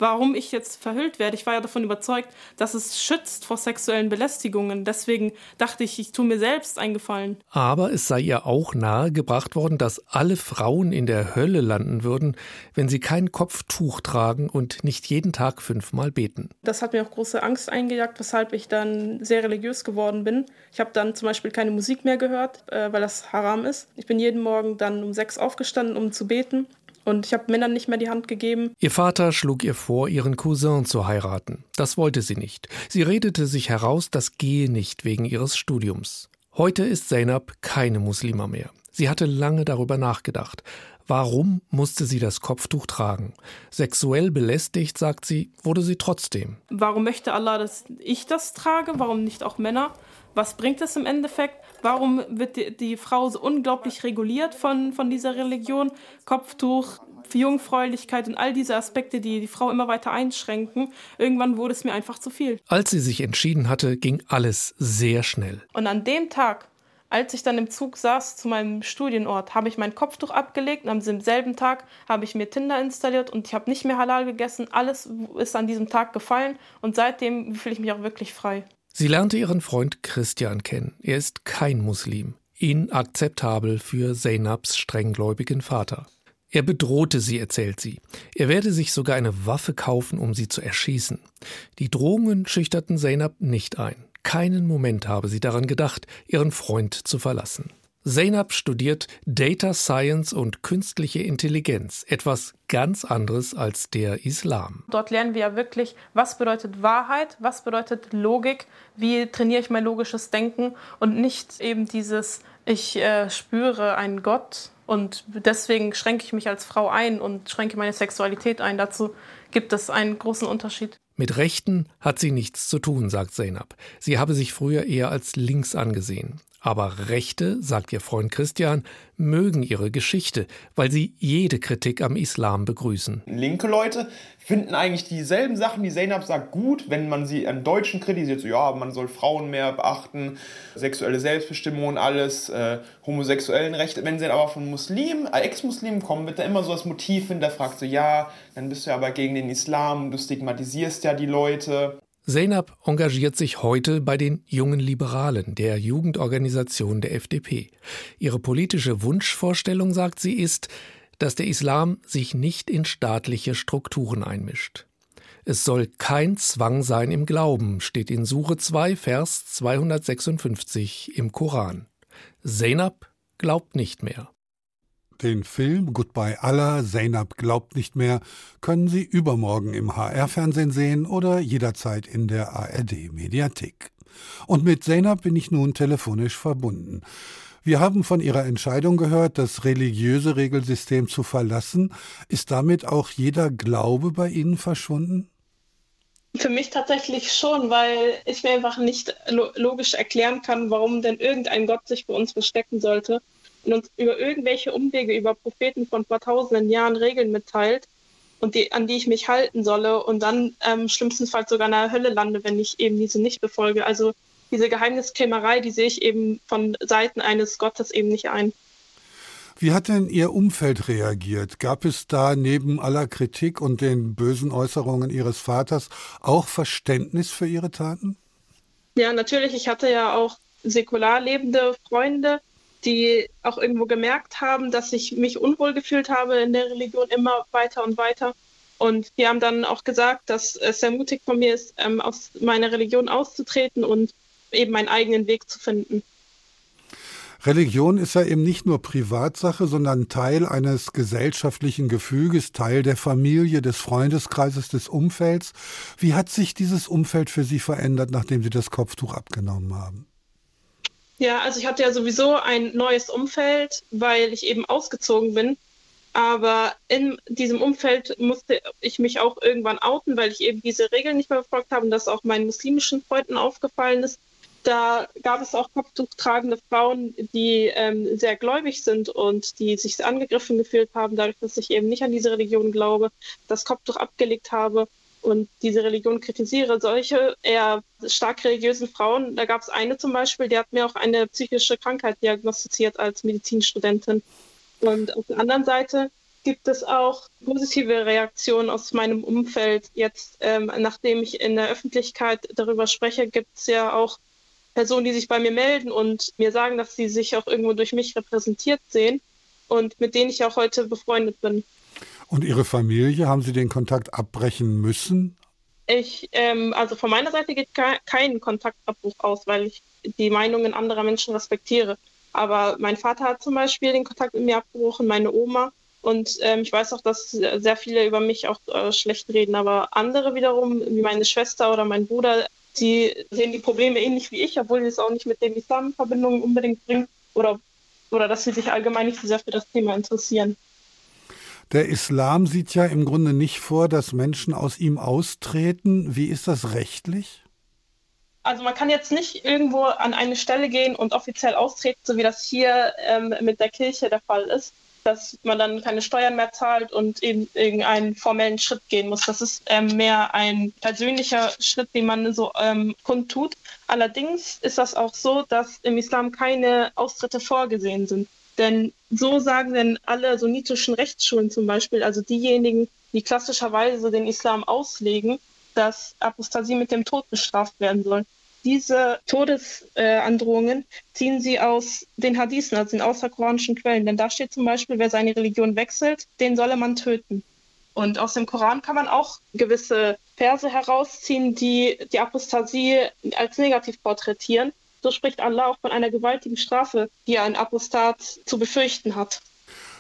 warum ich jetzt verhüllt werde. Ich war ja davon überzeugt, dass es schützt vor sexuellen Belästigungen. Deswegen dachte ich, ich tue mir selbst einen Gefallen. Aber es sei ihr auch nahegebracht worden, dass alle Frauen in der Hölle landen würden, wenn sie kein Kopftuch tragen und nicht jeden Tag fünfmal beten. Das hat mir auch große Angst eingejagt, weshalb ich dann sehr religiös geworden bin. Ich habe dann zum Beispiel keine Musik mehr gehört, äh, weil das haram ist. Ich bin jeden Morgen dann um sechs aufgestanden, um zu beten. Und ich habe Männern nicht mehr die Hand gegeben. Ihr Vater schlug ihr vor, ihren Cousin zu heiraten. Das wollte sie nicht. Sie redete sich heraus, das gehe nicht wegen ihres Studiums. Heute ist Zainab keine Muslima mehr. Sie hatte lange darüber nachgedacht. Warum musste sie das Kopftuch tragen? Sexuell belästigt, sagt sie, wurde sie trotzdem. Warum möchte Allah, dass ich das trage? Warum nicht auch Männer? Was bringt es im Endeffekt? Warum wird die, die Frau so unglaublich reguliert von, von dieser Religion? Kopftuch, Jungfräulichkeit und all diese Aspekte, die die Frau immer weiter einschränken. Irgendwann wurde es mir einfach zu viel. Als sie sich entschieden hatte, ging alles sehr schnell. Und an dem Tag, als ich dann im Zug saß zu meinem Studienort, habe ich mein Kopftuch abgelegt und am selben Tag habe ich mir Tinder installiert und ich habe nicht mehr Halal gegessen. Alles ist an diesem Tag gefallen und seitdem fühle ich mich auch wirklich frei. Sie lernte ihren Freund Christian kennen. Er ist kein Muslim. Inakzeptabel für Zainabs strenggläubigen Vater. Er bedrohte sie, erzählt sie. Er werde sich sogar eine Waffe kaufen, um sie zu erschießen. Die Drohungen schüchterten Zainab nicht ein. Keinen Moment habe sie daran gedacht, ihren Freund zu verlassen. Zainab studiert Data Science und künstliche Intelligenz, etwas ganz anderes als der Islam. Dort lernen wir ja wirklich, was bedeutet Wahrheit, was bedeutet Logik, wie trainiere ich mein logisches Denken und nicht eben dieses, ich äh, spüre einen Gott und deswegen schränke ich mich als Frau ein und schränke meine Sexualität ein. Dazu gibt es einen großen Unterschied. Mit Rechten hat sie nichts zu tun, sagt Zainab. Sie habe sich früher eher als links angesehen. Aber Rechte, sagt ihr Freund Christian, mögen ihre Geschichte, weil sie jede Kritik am Islam begrüßen. Linke Leute finden eigentlich dieselben Sachen, die Zainab sagt, gut, wenn man sie an Deutschen kritisiert, so ja, man soll Frauen mehr beachten, sexuelle Selbstbestimmung und alles, äh, homosexuellen Rechte. Wenn sie dann aber von Muslimen, äh, Ex-Muslimen kommen, wird da immer so das Motiv hinterfragt, so ja, dann bist du ja aber gegen den Islam, du stigmatisierst ja die Leute. Zeynab engagiert sich heute bei den Jungen Liberalen, der Jugendorganisation der FDP. Ihre politische Wunschvorstellung, sagt sie, ist, dass der Islam sich nicht in staatliche Strukturen einmischt. Es soll kein Zwang sein im Glauben, steht in Suche 2, Vers 256 im Koran. Zeynab glaubt nicht mehr. Den Film Goodbye Allah, Zainab glaubt nicht mehr, können Sie übermorgen im HR-Fernsehen sehen oder jederzeit in der ARD-Mediathek. Und mit Zainab bin ich nun telefonisch verbunden. Wir haben von Ihrer Entscheidung gehört, das religiöse Regelsystem zu verlassen. Ist damit auch jeder Glaube bei Ihnen verschwunden? Für mich tatsächlich schon, weil ich mir einfach nicht logisch erklären kann, warum denn irgendein Gott sich für uns verstecken sollte und uns über irgendwelche Umwege über Propheten von vor tausenden Jahren Regeln mitteilt und die, an die ich mich halten solle und dann ähm, schlimmstenfalls sogar in der Hölle lande, wenn ich eben diese nicht befolge. Also diese Geheimniskrämerei, die sehe ich eben von Seiten eines Gottes eben nicht ein. Wie hat denn Ihr Umfeld reagiert? Gab es da neben aller Kritik und den bösen Äußerungen Ihres Vaters auch Verständnis für Ihre Taten? Ja, natürlich. Ich hatte ja auch säkular lebende Freunde, die auch irgendwo gemerkt haben, dass ich mich unwohl gefühlt habe in der Religion immer weiter und weiter. Und die haben dann auch gesagt, dass es sehr mutig von mir ist, ähm, aus meiner Religion auszutreten und eben meinen eigenen Weg zu finden. Religion ist ja eben nicht nur Privatsache, sondern Teil eines gesellschaftlichen Gefüges, Teil der Familie, des Freundeskreises, des Umfelds. Wie hat sich dieses Umfeld für Sie verändert, nachdem Sie das Kopftuch abgenommen haben? Ja, also ich hatte ja sowieso ein neues Umfeld, weil ich eben ausgezogen bin. Aber in diesem Umfeld musste ich mich auch irgendwann outen, weil ich eben diese Regeln nicht mehr befolgt habe und das auch meinen muslimischen Freunden aufgefallen ist. Da gab es auch kopftuchtragende Frauen, die ähm, sehr gläubig sind und die sich angegriffen gefühlt haben, dadurch, dass ich eben nicht an diese Religion glaube, das Kopftuch abgelegt habe und diese Religion kritisiere, solche eher stark religiösen Frauen, da gab es eine zum Beispiel, die hat mir auch eine psychische Krankheit diagnostiziert als Medizinstudentin. Und auf der anderen Seite gibt es auch positive Reaktionen aus meinem Umfeld. Jetzt, ähm, nachdem ich in der Öffentlichkeit darüber spreche, gibt es ja auch Personen, die sich bei mir melden und mir sagen, dass sie sich auch irgendwo durch mich repräsentiert sehen und mit denen ich auch heute befreundet bin. Und Ihre Familie, haben Sie den Kontakt abbrechen müssen? Ich, ähm, also von meiner Seite geht kein Kontaktabbruch aus, weil ich die Meinungen anderer Menschen respektiere. Aber mein Vater hat zum Beispiel den Kontakt mit mir abgebrochen, meine Oma. Und ähm, ich weiß auch, dass sehr viele über mich auch äh, schlecht reden. Aber andere wiederum, wie meine Schwester oder mein Bruder, die sehen die Probleme ähnlich wie ich, obwohl sie es auch nicht mit dem Islam in unbedingt bringen oder, oder dass sie sich allgemein nicht so sehr für das Thema interessieren. Der Islam sieht ja im Grunde nicht vor, dass Menschen aus ihm austreten. Wie ist das rechtlich? Also man kann jetzt nicht irgendwo an eine Stelle gehen und offiziell austreten, so wie das hier ähm, mit der Kirche der Fall ist, dass man dann keine Steuern mehr zahlt und eben irgendeinen formellen Schritt gehen muss. Das ist ähm, mehr ein persönlicher Schritt, den man so ähm, kundtut. Allerdings ist das auch so, dass im Islam keine Austritte vorgesehen sind. Denn so sagen denn alle sunnitischen Rechtsschulen zum Beispiel, also diejenigen, die klassischerweise den Islam auslegen, dass Apostasie mit dem Tod bestraft werden soll. Diese Todesandrohungen äh, ziehen sie aus den Hadithen, also den außerkoranischen Quellen. Denn da steht zum Beispiel, wer seine Religion wechselt, den solle man töten. Und aus dem Koran kann man auch gewisse Verse herausziehen, die die Apostasie als negativ porträtieren. So spricht Allah auch von einer gewaltigen Strafe, die ein Apostat zu befürchten hat.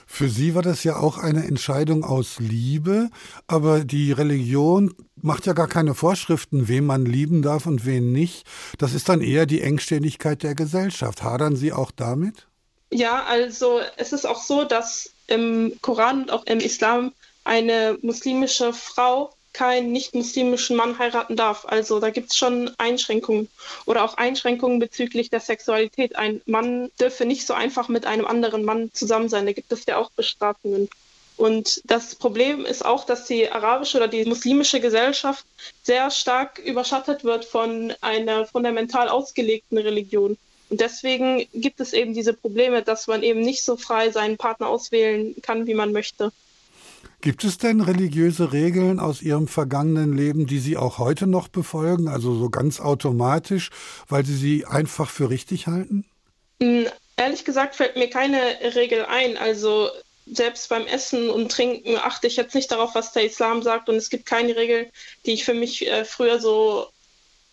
Für Sie war das ja auch eine Entscheidung aus Liebe, aber die Religion macht ja gar keine Vorschriften, wen man lieben darf und wen nicht. Das ist dann eher die Engständigkeit der Gesellschaft. Hadern Sie auch damit? Ja, also es ist auch so, dass im Koran und auch im Islam eine muslimische Frau keinen nicht-muslimischen Mann heiraten darf. Also da gibt es schon Einschränkungen oder auch Einschränkungen bezüglich der Sexualität. Ein Mann dürfe nicht so einfach mit einem anderen Mann zusammen sein. Da gibt es ja auch Bestrafungen. Und das Problem ist auch, dass die arabische oder die muslimische Gesellschaft sehr stark überschattet wird von einer fundamental ausgelegten Religion. Und deswegen gibt es eben diese Probleme, dass man eben nicht so frei seinen Partner auswählen kann, wie man möchte. Gibt es denn religiöse Regeln aus Ihrem vergangenen Leben, die Sie auch heute noch befolgen, also so ganz automatisch, weil Sie sie einfach für richtig halten? Hm, ehrlich gesagt fällt mir keine Regel ein. Also selbst beim Essen und Trinken achte ich jetzt nicht darauf, was der Islam sagt. Und es gibt keine Regel, die ich für mich äh, früher so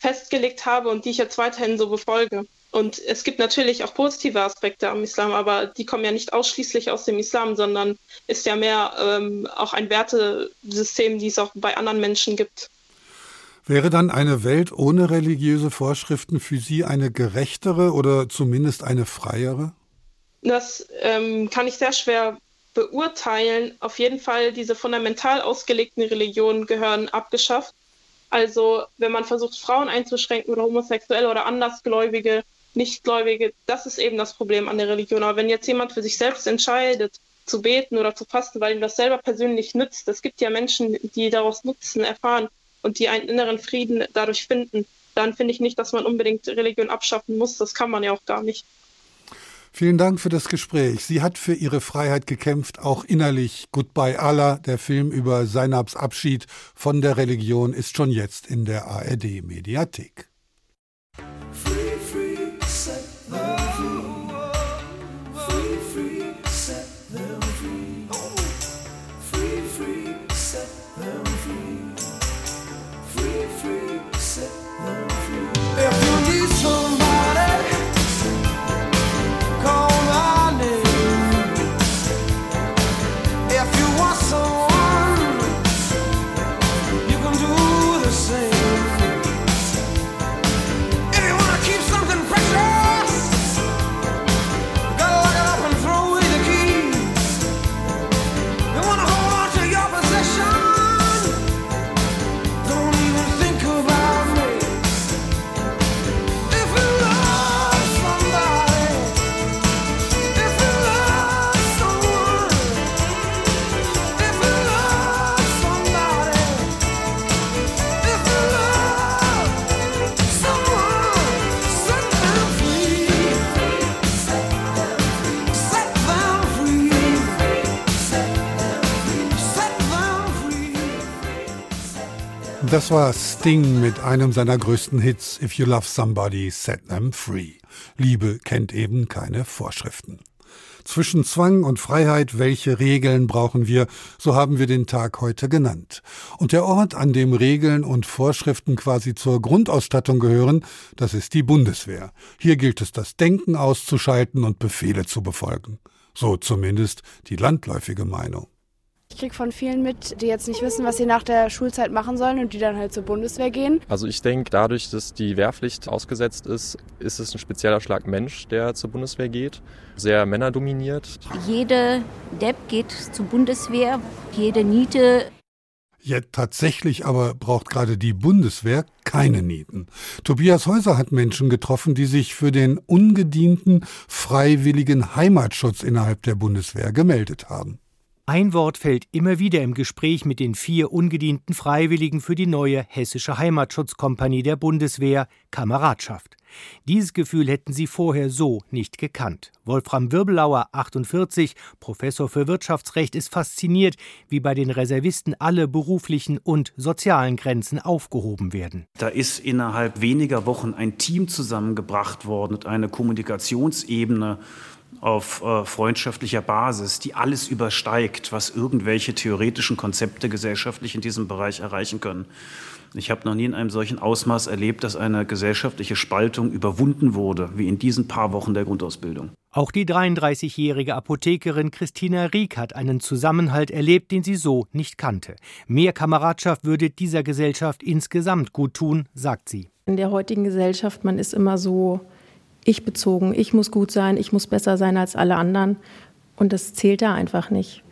festgelegt habe und die ich jetzt weiterhin so befolge. Und es gibt natürlich auch positive Aspekte am Islam, aber die kommen ja nicht ausschließlich aus dem Islam, sondern ist ja mehr ähm, auch ein Wertesystem, die es auch bei anderen Menschen gibt. Wäre dann eine Welt ohne religiöse Vorschriften für Sie eine gerechtere oder zumindest eine freiere? Das ähm, kann ich sehr schwer beurteilen. Auf jeden Fall, diese fundamental ausgelegten Religionen gehören abgeschafft. Also wenn man versucht, Frauen einzuschränken oder Homosexuelle oder Andersgläubige, Nichtgläubige, das ist eben das Problem an der Religion. Aber wenn jetzt jemand für sich selbst entscheidet, zu beten oder zu fasten, weil ihm das selber persönlich nützt, es gibt ja Menschen, die daraus Nutzen erfahren und die einen inneren Frieden dadurch finden, dann finde ich nicht, dass man unbedingt Religion abschaffen muss. Das kann man ja auch gar nicht. Vielen Dank für das Gespräch. Sie hat für ihre Freiheit gekämpft, auch innerlich. Goodbye Allah, der Film über Seinabs Abschied von der Religion, ist schon jetzt in der ARD Das war Sting mit einem seiner größten Hits, If You Love Somebody, Set Them Free. Liebe kennt eben keine Vorschriften. Zwischen Zwang und Freiheit, welche Regeln brauchen wir, so haben wir den Tag heute genannt. Und der Ort, an dem Regeln und Vorschriften quasi zur Grundausstattung gehören, das ist die Bundeswehr. Hier gilt es, das Denken auszuschalten und Befehle zu befolgen. So zumindest die landläufige Meinung. Ich kriege von vielen mit, die jetzt nicht wissen, was sie nach der Schulzeit machen sollen und die dann halt zur Bundeswehr gehen. Also ich denke, dadurch, dass die Wehrpflicht ausgesetzt ist, ist es ein spezieller Schlag Mensch, der zur Bundeswehr geht. Sehr männerdominiert. Jede Depp geht zur Bundeswehr, jede Niete ja, tatsächlich aber braucht gerade die Bundeswehr keine Nieten. Tobias Häuser hat Menschen getroffen, die sich für den ungedienten, freiwilligen Heimatschutz innerhalb der Bundeswehr gemeldet haben. Ein Wort fällt immer wieder im Gespräch mit den vier ungedienten Freiwilligen für die neue hessische Heimatschutzkompanie der Bundeswehr Kameradschaft. Dieses Gefühl hätten sie vorher so nicht gekannt. Wolfram Wirbelauer, 48, Professor für Wirtschaftsrecht, ist fasziniert, wie bei den Reservisten alle beruflichen und sozialen Grenzen aufgehoben werden. Da ist innerhalb weniger Wochen ein Team zusammengebracht worden und eine Kommunikationsebene auf äh, freundschaftlicher Basis, die alles übersteigt, was irgendwelche theoretischen Konzepte gesellschaftlich in diesem Bereich erreichen können. Ich habe noch nie in einem solchen Ausmaß erlebt, dass eine gesellschaftliche Spaltung überwunden wurde, wie in diesen paar Wochen der Grundausbildung. Auch die 33-jährige Apothekerin Christina Rieck hat einen Zusammenhalt erlebt, den sie so nicht kannte. Mehr Kameradschaft würde dieser Gesellschaft insgesamt gut tun, sagt sie. In der heutigen Gesellschaft, man ist immer so ich bezogen, ich muss gut sein, ich muss besser sein als alle anderen. Und das zählt da einfach nicht.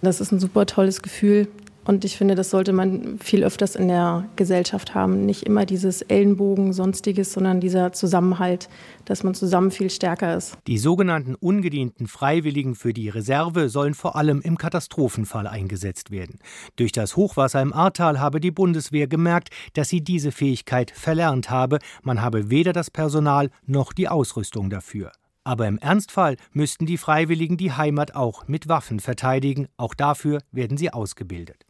Das ist ein super tolles Gefühl, Und ich finde, das sollte man viel öfters in der Gesellschaft haben. Nicht immer dieses Ellenbogen, sonstiges, sondern dieser Zusammenhalt, dass man zusammen viel stärker ist. Die sogenannten ungedienten Freiwilligen für die Reserve sollen vor allem im Katastrophenfall eingesetzt werden. Durch das Hochwasser im Ahrtal habe die Bundeswehr gemerkt, dass sie diese Fähigkeit verlernt habe. Man habe weder das Personal noch die Ausrüstung dafür. Aber im Ernstfall müssten die Freiwilligen die Heimat auch mit Waffen verteidigen. Auch dafür werden sie ausgebildet.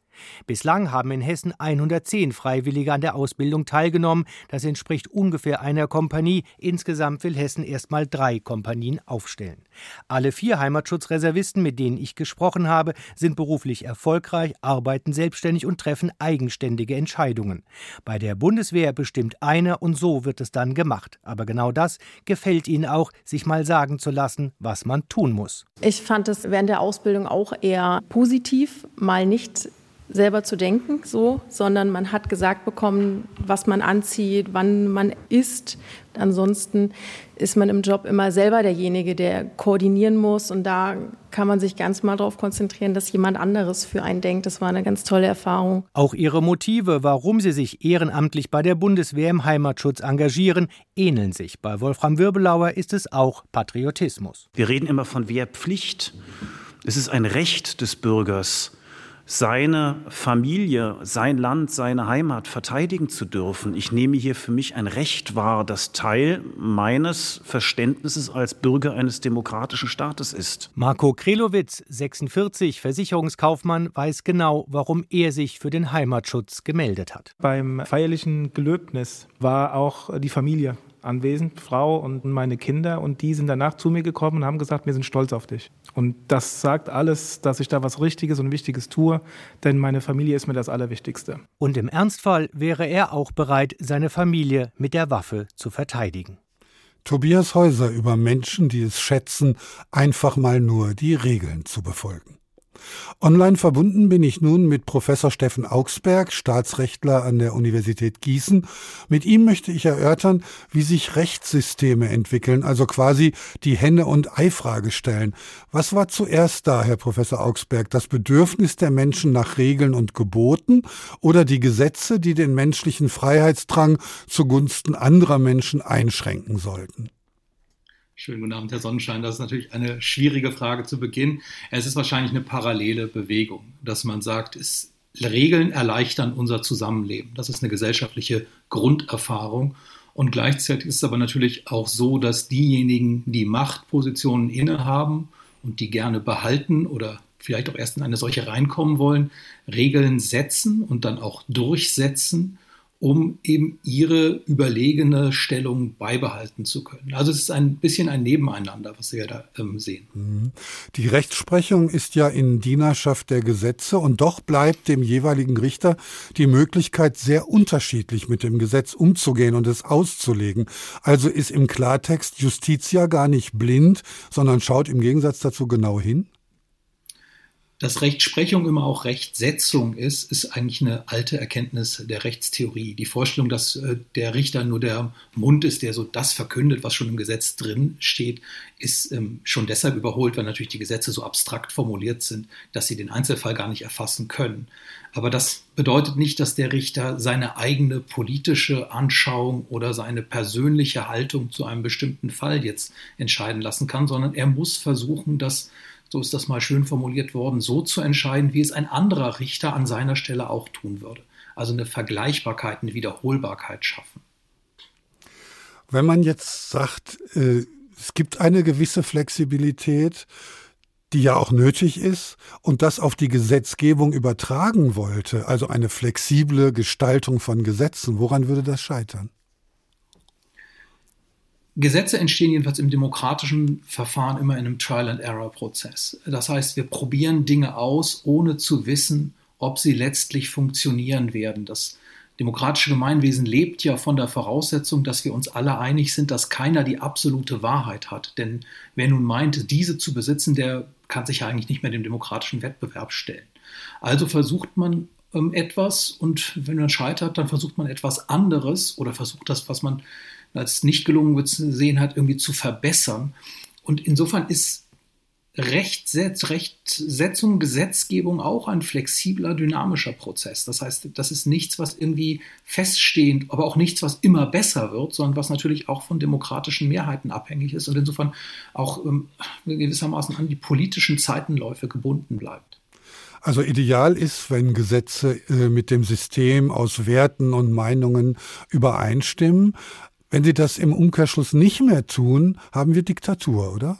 Bislang haben in Hessen 110 Freiwillige an der Ausbildung teilgenommen. Das entspricht ungefähr einer Kompanie. Insgesamt will Hessen erstmal drei Kompanien aufstellen. Alle vier Heimatschutzreservisten, mit denen ich gesprochen habe, sind beruflich erfolgreich, arbeiten selbstständig und treffen eigenständige Entscheidungen. Bei der Bundeswehr bestimmt einer und so wird es dann gemacht. Aber genau das gefällt ihnen auch, sich mal sagen zu lassen, was man tun muss. Ich fand es während der Ausbildung auch eher positiv, mal nicht selber zu denken, so, sondern man hat gesagt bekommen, was man anzieht, wann man isst. Ansonsten ist man im Job immer selber derjenige, der koordinieren muss. Und da kann man sich ganz mal darauf konzentrieren, dass jemand anderes für einen denkt. Das war eine ganz tolle Erfahrung. Auch ihre Motive, warum sie sich ehrenamtlich bei der Bundeswehr im Heimatschutz engagieren, ähneln sich. Bei Wolfram Wirbelauer ist es auch Patriotismus. Wir reden immer von Wehrpflicht. Es ist ein Recht des Bürgers, seine Familie, sein Land, seine Heimat verteidigen zu dürfen. Ich nehme hier für mich ein Recht wahr, das Teil meines Verständnisses als Bürger eines demokratischen Staates ist. Marco Krelowitz, 46, Versicherungskaufmann, weiß genau, warum er sich für den Heimatschutz gemeldet hat. Beim feierlichen Gelöbnis war auch die Familie anwesend, Frau und meine Kinder. Und die sind danach zu mir gekommen und haben gesagt, wir sind stolz auf dich. Und das sagt alles, dass ich da was Richtiges und Wichtiges tue, denn meine Familie ist mir das Allerwichtigste. Und im Ernstfall wäre er auch bereit, seine Familie mit der Waffe zu verteidigen. Tobias Häuser über Menschen, die es schätzen, einfach mal nur die Regeln zu befolgen. Online verbunden bin ich nun mit Professor Steffen Augsberg, Staatsrechtler an der Universität Gießen. Mit ihm möchte ich erörtern, wie sich Rechtssysteme entwickeln, also quasi die Henne- und Ei-Frage stellen. Was war zuerst da, Herr Professor Augsberg, das Bedürfnis der Menschen nach Regeln und Geboten oder die Gesetze, die den menschlichen Freiheitsdrang zugunsten anderer Menschen einschränken sollten? Schönen guten Abend, Herr Sonnenschein. Das ist natürlich eine schwierige Frage zu Beginn. Es ist wahrscheinlich eine parallele Bewegung, dass man sagt, es, Regeln erleichtern unser Zusammenleben. Das ist eine gesellschaftliche Grunderfahrung. Und gleichzeitig ist es aber natürlich auch so, dass diejenigen, die Machtpositionen innehaben und die gerne behalten oder vielleicht auch erst in eine solche reinkommen wollen, Regeln setzen und dann auch durchsetzen um eben ihre überlegene Stellung beibehalten zu können. Also es ist ein bisschen ein Nebeneinander, was wir da ähm, sehen. Mhm. Die Rechtsprechung ist ja in Dienerschaft der Gesetze und doch bleibt dem jeweiligen Richter die Möglichkeit, sehr unterschiedlich mit dem Gesetz umzugehen und es auszulegen. Also ist im Klartext Justiz ja gar nicht blind, sondern schaut im Gegensatz dazu genau hin? Dass Rechtsprechung immer auch Rechtsetzung ist, ist eigentlich eine alte Erkenntnis der Rechtstheorie. Die Vorstellung, dass äh, der Richter nur der Mund ist, der so das verkündet, was schon im Gesetz drin steht, ist ähm, schon deshalb überholt, weil natürlich die Gesetze so abstrakt formuliert sind, dass sie den Einzelfall gar nicht erfassen können. Aber das bedeutet nicht, dass der Richter seine eigene politische Anschauung oder seine persönliche Haltung zu einem bestimmten Fall jetzt entscheiden lassen kann, sondern er muss versuchen, das so ist das mal schön formuliert worden, so zu entscheiden, wie es ein anderer Richter an seiner Stelle auch tun würde. Also eine Vergleichbarkeit, eine Wiederholbarkeit schaffen. Wenn man jetzt sagt, äh, es gibt eine gewisse Flexibilität, die ja auch nötig ist und das auf die Gesetzgebung übertragen wollte, also eine flexible Gestaltung von Gesetzen, woran würde das scheitern? Gesetze entstehen jedenfalls im demokratischen Verfahren immer in einem Trial-and-Error-Prozess. Das heißt, wir probieren Dinge aus, ohne zu wissen, ob sie letztlich funktionieren werden. Das demokratische Gemeinwesen lebt ja von der Voraussetzung, dass wir uns alle einig sind, dass keiner die absolute Wahrheit hat. Denn wer nun meint, diese zu besitzen, der kann sich ja eigentlich nicht mehr dem demokratischen Wettbewerb stellen. Also versucht man ähm, etwas und wenn man scheitert, dann versucht man etwas anderes oder versucht das, was man als nicht gelungen gesehen hat, irgendwie zu verbessern. Und insofern ist Rechtsetz, Rechtsetzung, Gesetzgebung auch ein flexibler, dynamischer Prozess. Das heißt, das ist nichts, was irgendwie feststehend, aber auch nichts, was immer besser wird, sondern was natürlich auch von demokratischen Mehrheiten abhängig ist und insofern auch ähm, gewissermaßen an die politischen Zeitenläufe gebunden bleibt. Also ideal ist, wenn Gesetze äh, mit dem System aus Werten und Meinungen übereinstimmen. Wenn sie das im Umkehrschluss nicht mehr tun, haben wir Diktatur, oder?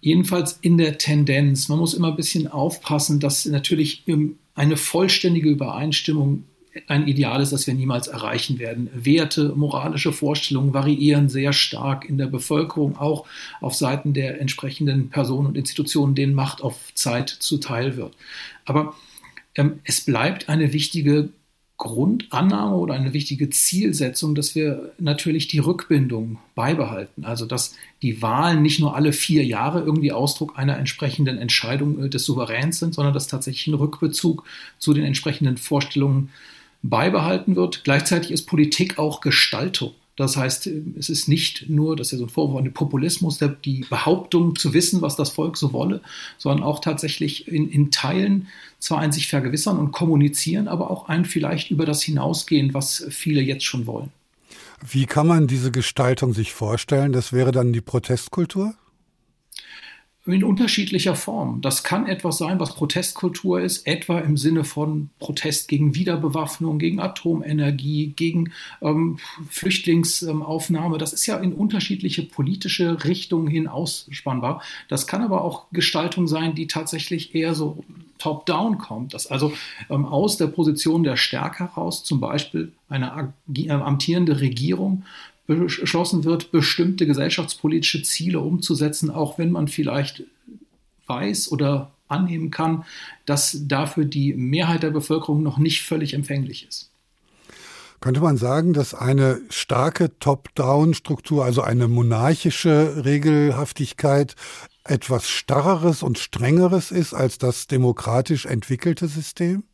Jedenfalls in der Tendenz. Man muss immer ein bisschen aufpassen, dass natürlich eine vollständige Übereinstimmung ein Ideal ist, das wir niemals erreichen werden. Werte, moralische Vorstellungen variieren sehr stark in der Bevölkerung, auch auf Seiten der entsprechenden Personen und Institutionen, denen Macht auf Zeit zuteil wird. Aber ähm, es bleibt eine wichtige Grundannahme oder eine wichtige Zielsetzung, dass wir natürlich die Rückbindung beibehalten. Also dass die Wahlen nicht nur alle vier Jahre irgendwie Ausdruck einer entsprechenden Entscheidung äh, des Souveräns sind, sondern dass tatsächlich ein Rückbezug zu den entsprechenden Vorstellungen beibehalten wird. Gleichzeitig ist Politik auch Gestaltung. Das heißt, es ist nicht nur, das ist ja so ein Vorwurf an den Populismus, die Behauptung zu wissen, was das Volk so wolle, sondern auch tatsächlich in, in Teilen zwar ein sich vergewissern und kommunizieren, aber auch ein vielleicht über das hinausgehen, was viele jetzt schon wollen. Wie kann man diese Gestaltung sich vorstellen? Das wäre dann die Protestkultur? In unterschiedlicher Form. Das kann etwas sein, was Protestkultur ist, etwa im Sinne von Protest gegen Wiederbewaffnung, gegen Atomenergie, gegen ähm, Flüchtlingsaufnahme. Das ist ja in unterschiedliche politische Richtungen hin ausspannbar. Das kann aber auch Gestaltung sein, die tatsächlich eher so top-down kommt, dass also ähm, aus der Position der Stärke heraus zum Beispiel eine äh, amtierende Regierung beschlossen wird, bestimmte gesellschaftspolitische Ziele umzusetzen, auch wenn man vielleicht weiß oder annehmen kann, dass dafür die Mehrheit der Bevölkerung noch nicht völlig empfänglich ist. Könnte man sagen, dass eine starke Top-Down-Struktur, also eine monarchische Regelhaftigkeit, etwas starreres und strengeres ist als das demokratisch entwickelte System?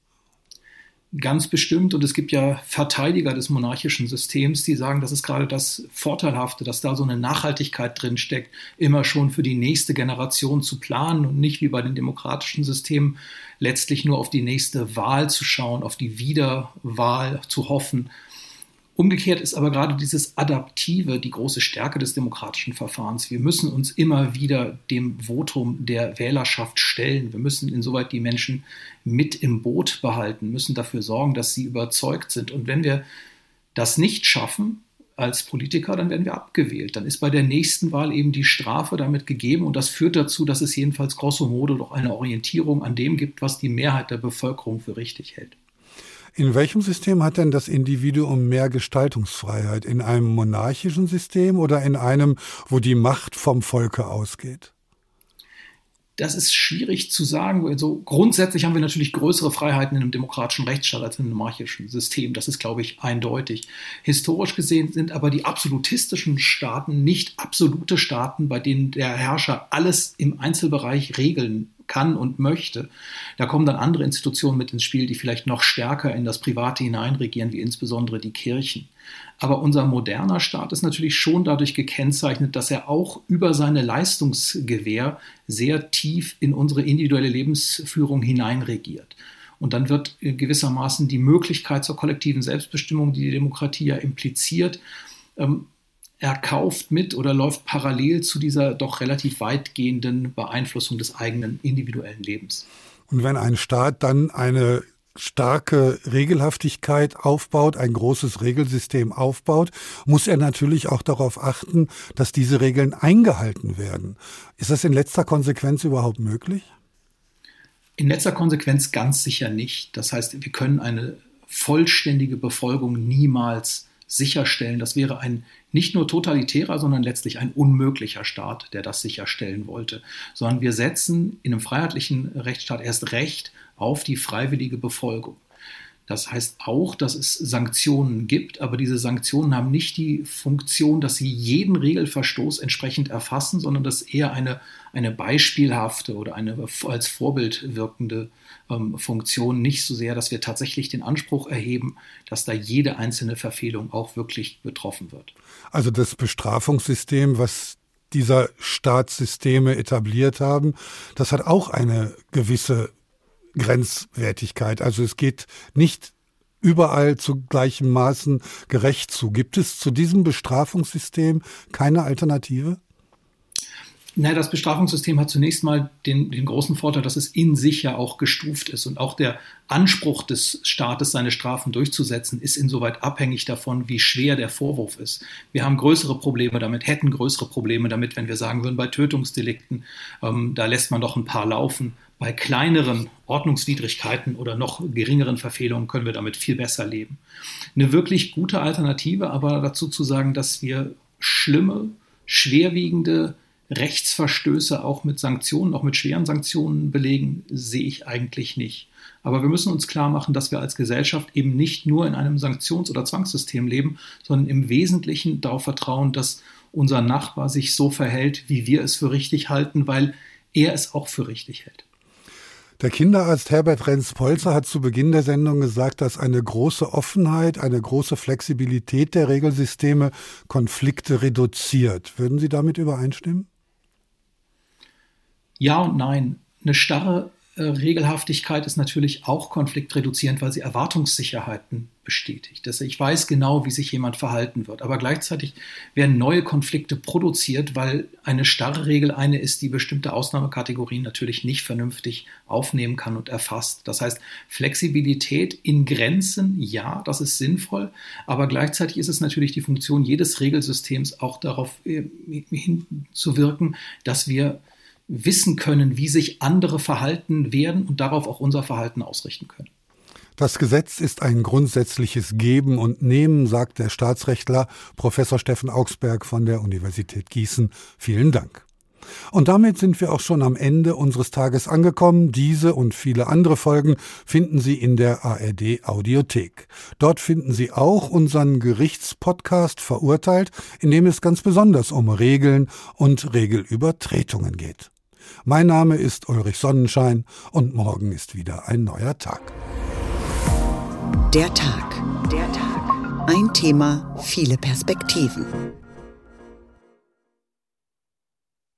Ganz bestimmt. Und es gibt ja Verteidiger des monarchischen Systems, die sagen, das ist gerade das Vorteilhafte, dass da so eine Nachhaltigkeit drin steckt, immer schon für die nächste Generation zu planen und nicht wie bei den demokratischen Systemen letztlich nur auf die nächste Wahl zu schauen, auf die Wiederwahl zu hoffen. Umgekehrt ist aber gerade dieses Adaptive die große Stärke des demokratischen Verfahrens. Wir müssen uns immer wieder dem Votum der Wählerschaft stellen. Wir müssen insoweit die Menschen mit im Boot behalten, müssen dafür sorgen, dass sie überzeugt sind. Und wenn wir das nicht schaffen als Politiker, dann werden wir abgewählt. Dann ist bei der nächsten Wahl eben die Strafe damit gegeben. Und das führt dazu, dass es jedenfalls grosso modo doch eine Orientierung an dem gibt, was die Mehrheit der Bevölkerung für richtig hält. In welchem System hat denn das Individuum mehr Gestaltungsfreiheit? In einem monarchischen System oder in einem, wo die Macht vom Volke ausgeht? Das ist schwierig zu sagen. Also grundsätzlich haben wir natürlich größere Freiheiten in einem demokratischen Rechtsstaat als in einem monarchischen System. Das ist, glaube ich, eindeutig. Historisch gesehen sind aber die absolutistischen Staaten nicht absolute Staaten, bei denen der Herrscher alles im Einzelbereich regeln kann und möchte. Da kommen dann andere Institutionen mit ins Spiel, die vielleicht noch stärker in das Private hineinregieren, wie insbesondere die Kirchen. Aber unser moderner Staat ist natürlich schon dadurch gekennzeichnet, dass er auch über seine Leistungsgewähr sehr tief in unsere individuelle Lebensführung hineinregiert. Und dann wird gewissermaßen die Möglichkeit zur kollektiven Selbstbestimmung, die die Demokratie ja impliziert, ähm, erkauft mit oder läuft parallel zu dieser doch relativ weitgehenden Beeinflussung des eigenen individuellen Lebens. Und wenn ein Staat dann eine starke Regelhaftigkeit aufbaut, ein großes Regelsystem aufbaut, muss er natürlich auch darauf achten, dass diese Regeln eingehalten werden. Ist das in letzter Konsequenz überhaupt möglich? In letzter Konsequenz ganz sicher nicht. Das heißt, wir können eine vollständige Befolgung niemals sicherstellen. Das wäre ein nicht nur totalitärer, sondern letztlich ein unmöglicher Staat, der das sicherstellen wollte, sondern wir setzen in einem freiheitlichen Rechtsstaat erst recht auf die freiwillige Befolgung. Das heißt auch, dass es Sanktionen gibt, aber diese Sanktionen haben nicht die Funktion, dass sie jeden Regelverstoß entsprechend erfassen, sondern dass eher eine, eine beispielhafte oder eine als Vorbild wirkende ähm, Funktion, nicht so sehr, dass wir tatsächlich den Anspruch erheben, dass da jede einzelne Verfehlung auch wirklich betroffen wird. Also das Bestrafungssystem, was dieser Staatssysteme etabliert haben, das hat auch eine gewisse Grenzwertigkeit. Also es geht nicht überall zu gleichen Maßen gerecht zu. Gibt es zu diesem Bestrafungssystem keine Alternative? Naja, das Bestrafungssystem hat zunächst mal den, den großen Vorteil, dass es in sich ja auch gestuft ist. Und auch der Anspruch des Staates, seine Strafen durchzusetzen, ist insoweit abhängig davon, wie schwer der Vorwurf ist. Wir haben größere Probleme damit, hätten größere Probleme damit, wenn wir sagen würden, bei Tötungsdelikten, ähm, da lässt man doch ein paar laufen. Bei kleineren Ordnungswidrigkeiten oder noch geringeren Verfehlungen können wir damit viel besser leben. Eine wirklich gute Alternative aber dazu zu sagen, dass wir schlimme, schwerwiegende Rechtsverstöße auch mit Sanktionen, auch mit schweren Sanktionen belegen, sehe ich eigentlich nicht. Aber wir müssen uns klar machen, dass wir als Gesellschaft eben nicht nur in einem Sanktions- oder Zwangssystem leben, sondern im Wesentlichen darauf vertrauen, dass unser Nachbar sich so verhält, wie wir es für richtig halten, weil er es auch für richtig hält. Der Kinderarzt Herbert Renz-Polzer hat zu Beginn der Sendung gesagt, dass eine große Offenheit, eine große Flexibilität der Regelsysteme Konflikte reduziert. Würden Sie damit übereinstimmen? Ja und nein. Eine starre äh, Regelhaftigkeit ist natürlich auch konfliktreduzierend, weil sie Erwartungssicherheiten bestätigt. Also ich weiß genau, wie sich jemand verhalten wird, aber gleichzeitig werden neue Konflikte produziert, weil eine starre Regel eine ist, die bestimmte Ausnahmekategorien natürlich nicht vernünftig aufnehmen kann und erfasst. Das heißt, Flexibilität in Grenzen, ja, das ist sinnvoll, aber gleichzeitig ist es natürlich die Funktion jedes Regelsystems auch darauf äh, hinzuwirken, dass wir wissen können, wie sich andere verhalten werden und darauf auch unser Verhalten ausrichten können. Das Gesetz ist ein grundsätzliches Geben und Nehmen, sagt der Staatsrechtler Professor Steffen Augsberg von der Universität Gießen. Vielen Dank. Und damit sind wir auch schon am Ende unseres Tages angekommen. Diese und viele andere Folgen finden Sie in der ARD Audiothek. Dort finden Sie auch unseren Gerichtspodcast Verurteilt, in dem es ganz besonders um Regeln und Regelübertretungen geht. Mein Name ist Ulrich Sonnenschein und morgen ist wieder ein neuer Tag. Der Tag. Der Tag. Ein Thema, viele Perspektiven.